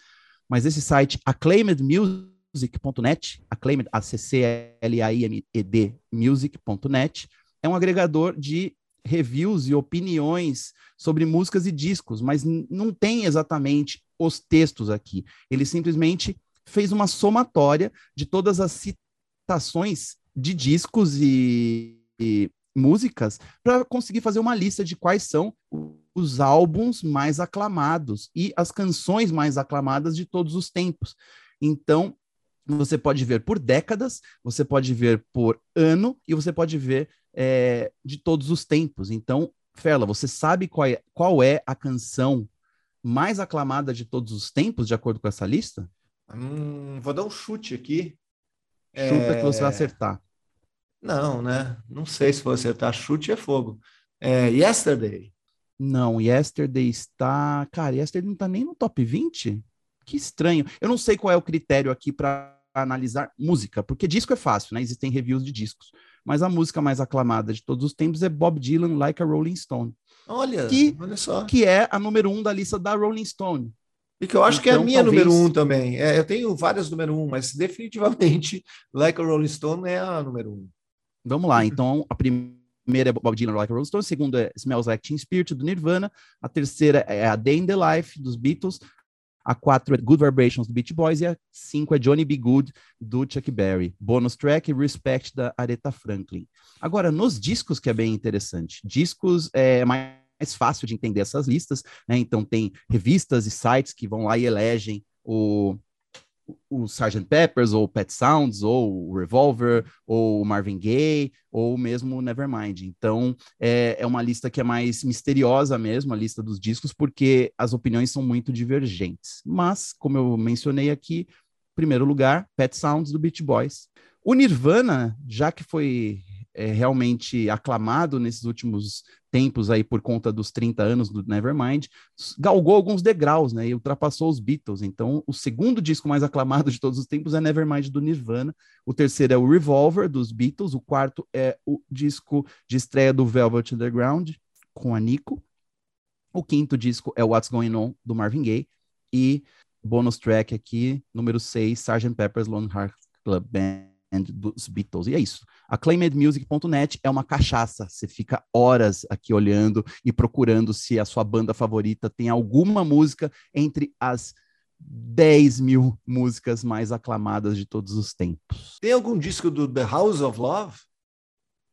mas esse site Acclaimed Music music.net, acclaimed, A-C-C-L-A-I-M-E-D, music.net, é um agregador de reviews e opiniões sobre músicas e discos, mas não tem exatamente os textos aqui. Ele simplesmente fez uma somatória de todas as citações de discos e, e músicas para conseguir fazer uma lista de quais são os álbuns mais aclamados e as canções mais aclamadas de todos os tempos. Então, você pode ver por décadas, você pode ver por ano e você pode ver é, de todos os tempos. Então, Ferla, você sabe qual é, qual é a canção mais aclamada de todos os tempos, de acordo com essa lista? Hum, vou dar um chute aqui. Chuta é... que você vai acertar. Não, né? Não sei se vou acertar. Chute é fogo. É Yesterday. Não, Yesterday está. Cara, Yesterday não está nem no top 20? Que estranho. Eu não sei qual é o critério aqui para analisar música, porque disco é fácil, né? Existem reviews de discos. Mas a música mais aclamada de todos os tempos é Bob Dylan, Like a Rolling Stone. Olha, que, olha só. Que é a número um da lista da Rolling Stone. E que eu acho então, que é a então, minha talvez... número um também. É, eu tenho várias número um, mas definitivamente *laughs* Like a Rolling Stone é a número um. Vamos lá, então a primeira é Bob Dylan, Like a Rolling Stone, a segunda é Smells Like Teen Spirit, do Nirvana, a terceira é a Day in the Life, dos Beatles, a 4 é Good Vibrations do Beach Boys e a 5 é Johnny B. Good do Chuck Berry. Bônus track Respect da Aretha Franklin. Agora, nos discos que é bem interessante. Discos é mais fácil de entender essas listas, né? Então tem revistas e sites que vão lá e elegem o o Sgt. Peppers, ou Pet Sounds, ou o Revolver, ou o Marvin Gaye, ou mesmo o Nevermind. Então, é, é uma lista que é mais misteriosa mesmo, a lista dos discos, porque as opiniões são muito divergentes. Mas, como eu mencionei aqui, primeiro lugar, Pet Sounds do Beach Boys. O Nirvana, já que foi é, realmente aclamado nesses últimos tempos aí por conta dos 30 anos do Nevermind, galgou alguns degraus, né, e ultrapassou os Beatles. Então, o segundo disco mais aclamado de todos os tempos é Nevermind do Nirvana, o terceiro é o Revolver dos Beatles, o quarto é o disco de estreia do Velvet Underground com a Nico. O quinto disco é What's Going On do Marvin Gaye e bônus track aqui, número 6, Sgt. Pepper's Lone Heart Club Band dos Beatles. E é isso. AcclaimedMusic.net é uma cachaça. Você fica horas aqui olhando e procurando se a sua banda favorita tem alguma música entre as 10 mil músicas mais aclamadas de todos os tempos. Tem algum disco do The House of Love?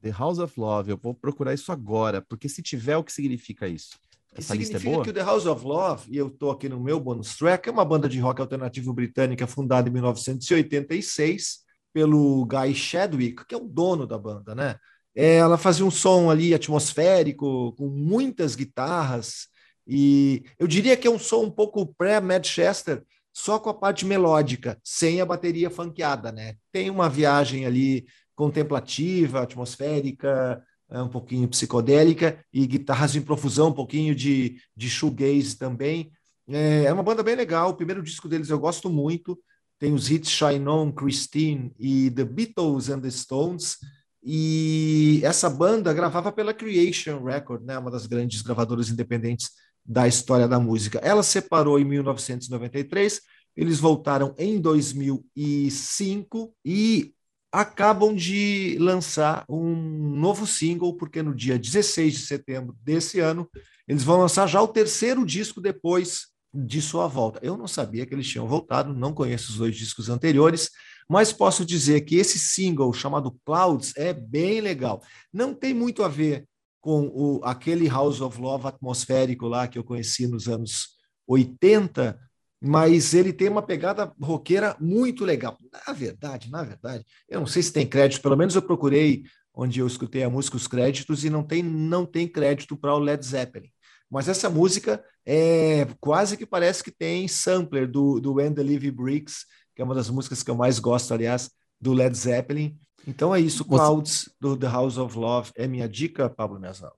The House of Love, eu vou procurar isso agora, porque se tiver, o que significa isso? Essa lista é boa? que o The House of Love, e eu estou aqui no meu bonus track, é uma banda de rock alternativo britânica fundada em 1986 pelo Guy Chadwick, que é o dono da banda, né? É, ela fazia um som ali atmosférico, com muitas guitarras, e eu diria que é um som um pouco pré-Manchester, só com a parte melódica, sem a bateria funkeada, né? Tem uma viagem ali contemplativa, atmosférica, é, um pouquinho psicodélica, e guitarras em profusão, um pouquinho de, de shoegaze também. É, é uma banda bem legal, o primeiro disco deles eu gosto muito, tem os hits Shine On, Christine e The Beatles and the Stones. E essa banda gravava pela Creation Record, né, uma das grandes gravadoras independentes da história da música. Ela separou em 1993, eles voltaram em 2005 e acabam de lançar um novo single, porque no dia 16 de setembro desse ano, eles vão lançar já o terceiro disco depois de sua volta. Eu não sabia que eles tinham voltado, não conheço os dois discos anteriores, mas posso dizer que esse single chamado Clouds é bem legal. Não tem muito a ver com o, aquele House of Love atmosférico lá que eu conheci nos anos 80, mas ele tem uma pegada roqueira muito legal. Na verdade, na verdade, eu não sei se tem crédito, pelo menos eu procurei onde eu escutei a música os créditos e não tem não tem crédito para o Led Zeppelin. Mas essa música é quase que parece que tem sampler do, do When the Levy Bricks, que é uma das músicas que eu mais gosto, aliás, do Led Zeppelin. Então é isso, Você- Clouds, do The House of Love. É minha dica, Pablo Mezal.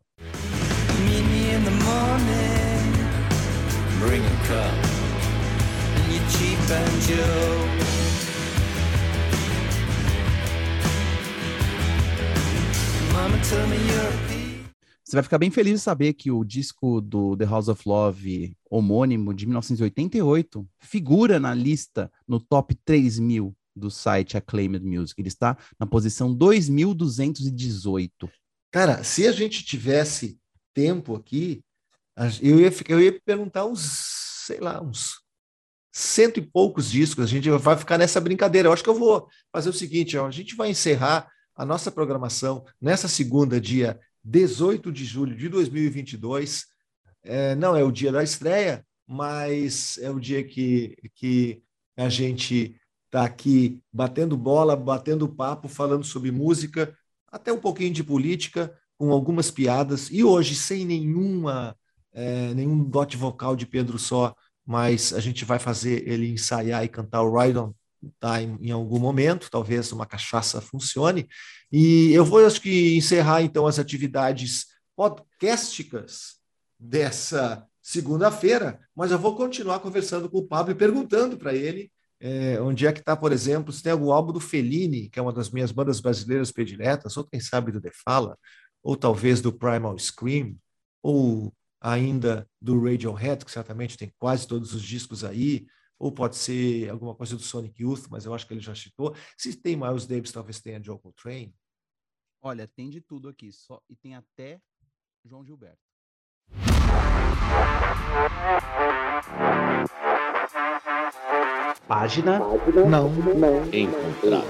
Meet me in the morning. Bring a cup and your cheap banjo. Mama told me you're. Você vai ficar bem feliz de saber que o disco do The House of Love, homônimo, de 1988, figura na lista no top 3000 do site Acclaimed Music. Ele está na posição 2218. Cara, se a gente tivesse tempo aqui, eu ia, eu ia perguntar uns, sei lá, uns cento e poucos discos. A gente vai ficar nessa brincadeira. Eu acho que eu vou fazer o seguinte: ó, a gente vai encerrar a nossa programação nessa segunda, dia 18 de julho de 2022. É, não é o dia da estreia, mas é o dia que, que a gente está aqui batendo bola, batendo papo, falando sobre música, até um pouquinho de política, com algumas piadas, e hoje sem nenhuma, é, nenhum dote vocal de Pedro Só, mas a gente vai fazer ele ensaiar e cantar o Ride on Time em algum momento, talvez uma cachaça funcione. E eu vou, acho que, encerrar então as atividades podcasticas dessa segunda-feira, mas eu vou continuar conversando com o Pablo e perguntando para ele é, onde é que está, por exemplo, se tem algum álbum do Fellini, que é uma das minhas bandas brasileiras prediletas, ou quem sabe do The Fala, ou talvez do Primal Scream, ou ainda do Radiohead, que certamente tem quase todos os discos aí, ou pode ser alguma coisa do Sonic Youth, mas eu acho que ele já citou. Se tem Miles Davis, talvez tenha Joe Coltrane. Olha, tem de tudo aqui, só e tem até João Gilberto. Página Não. encontrada.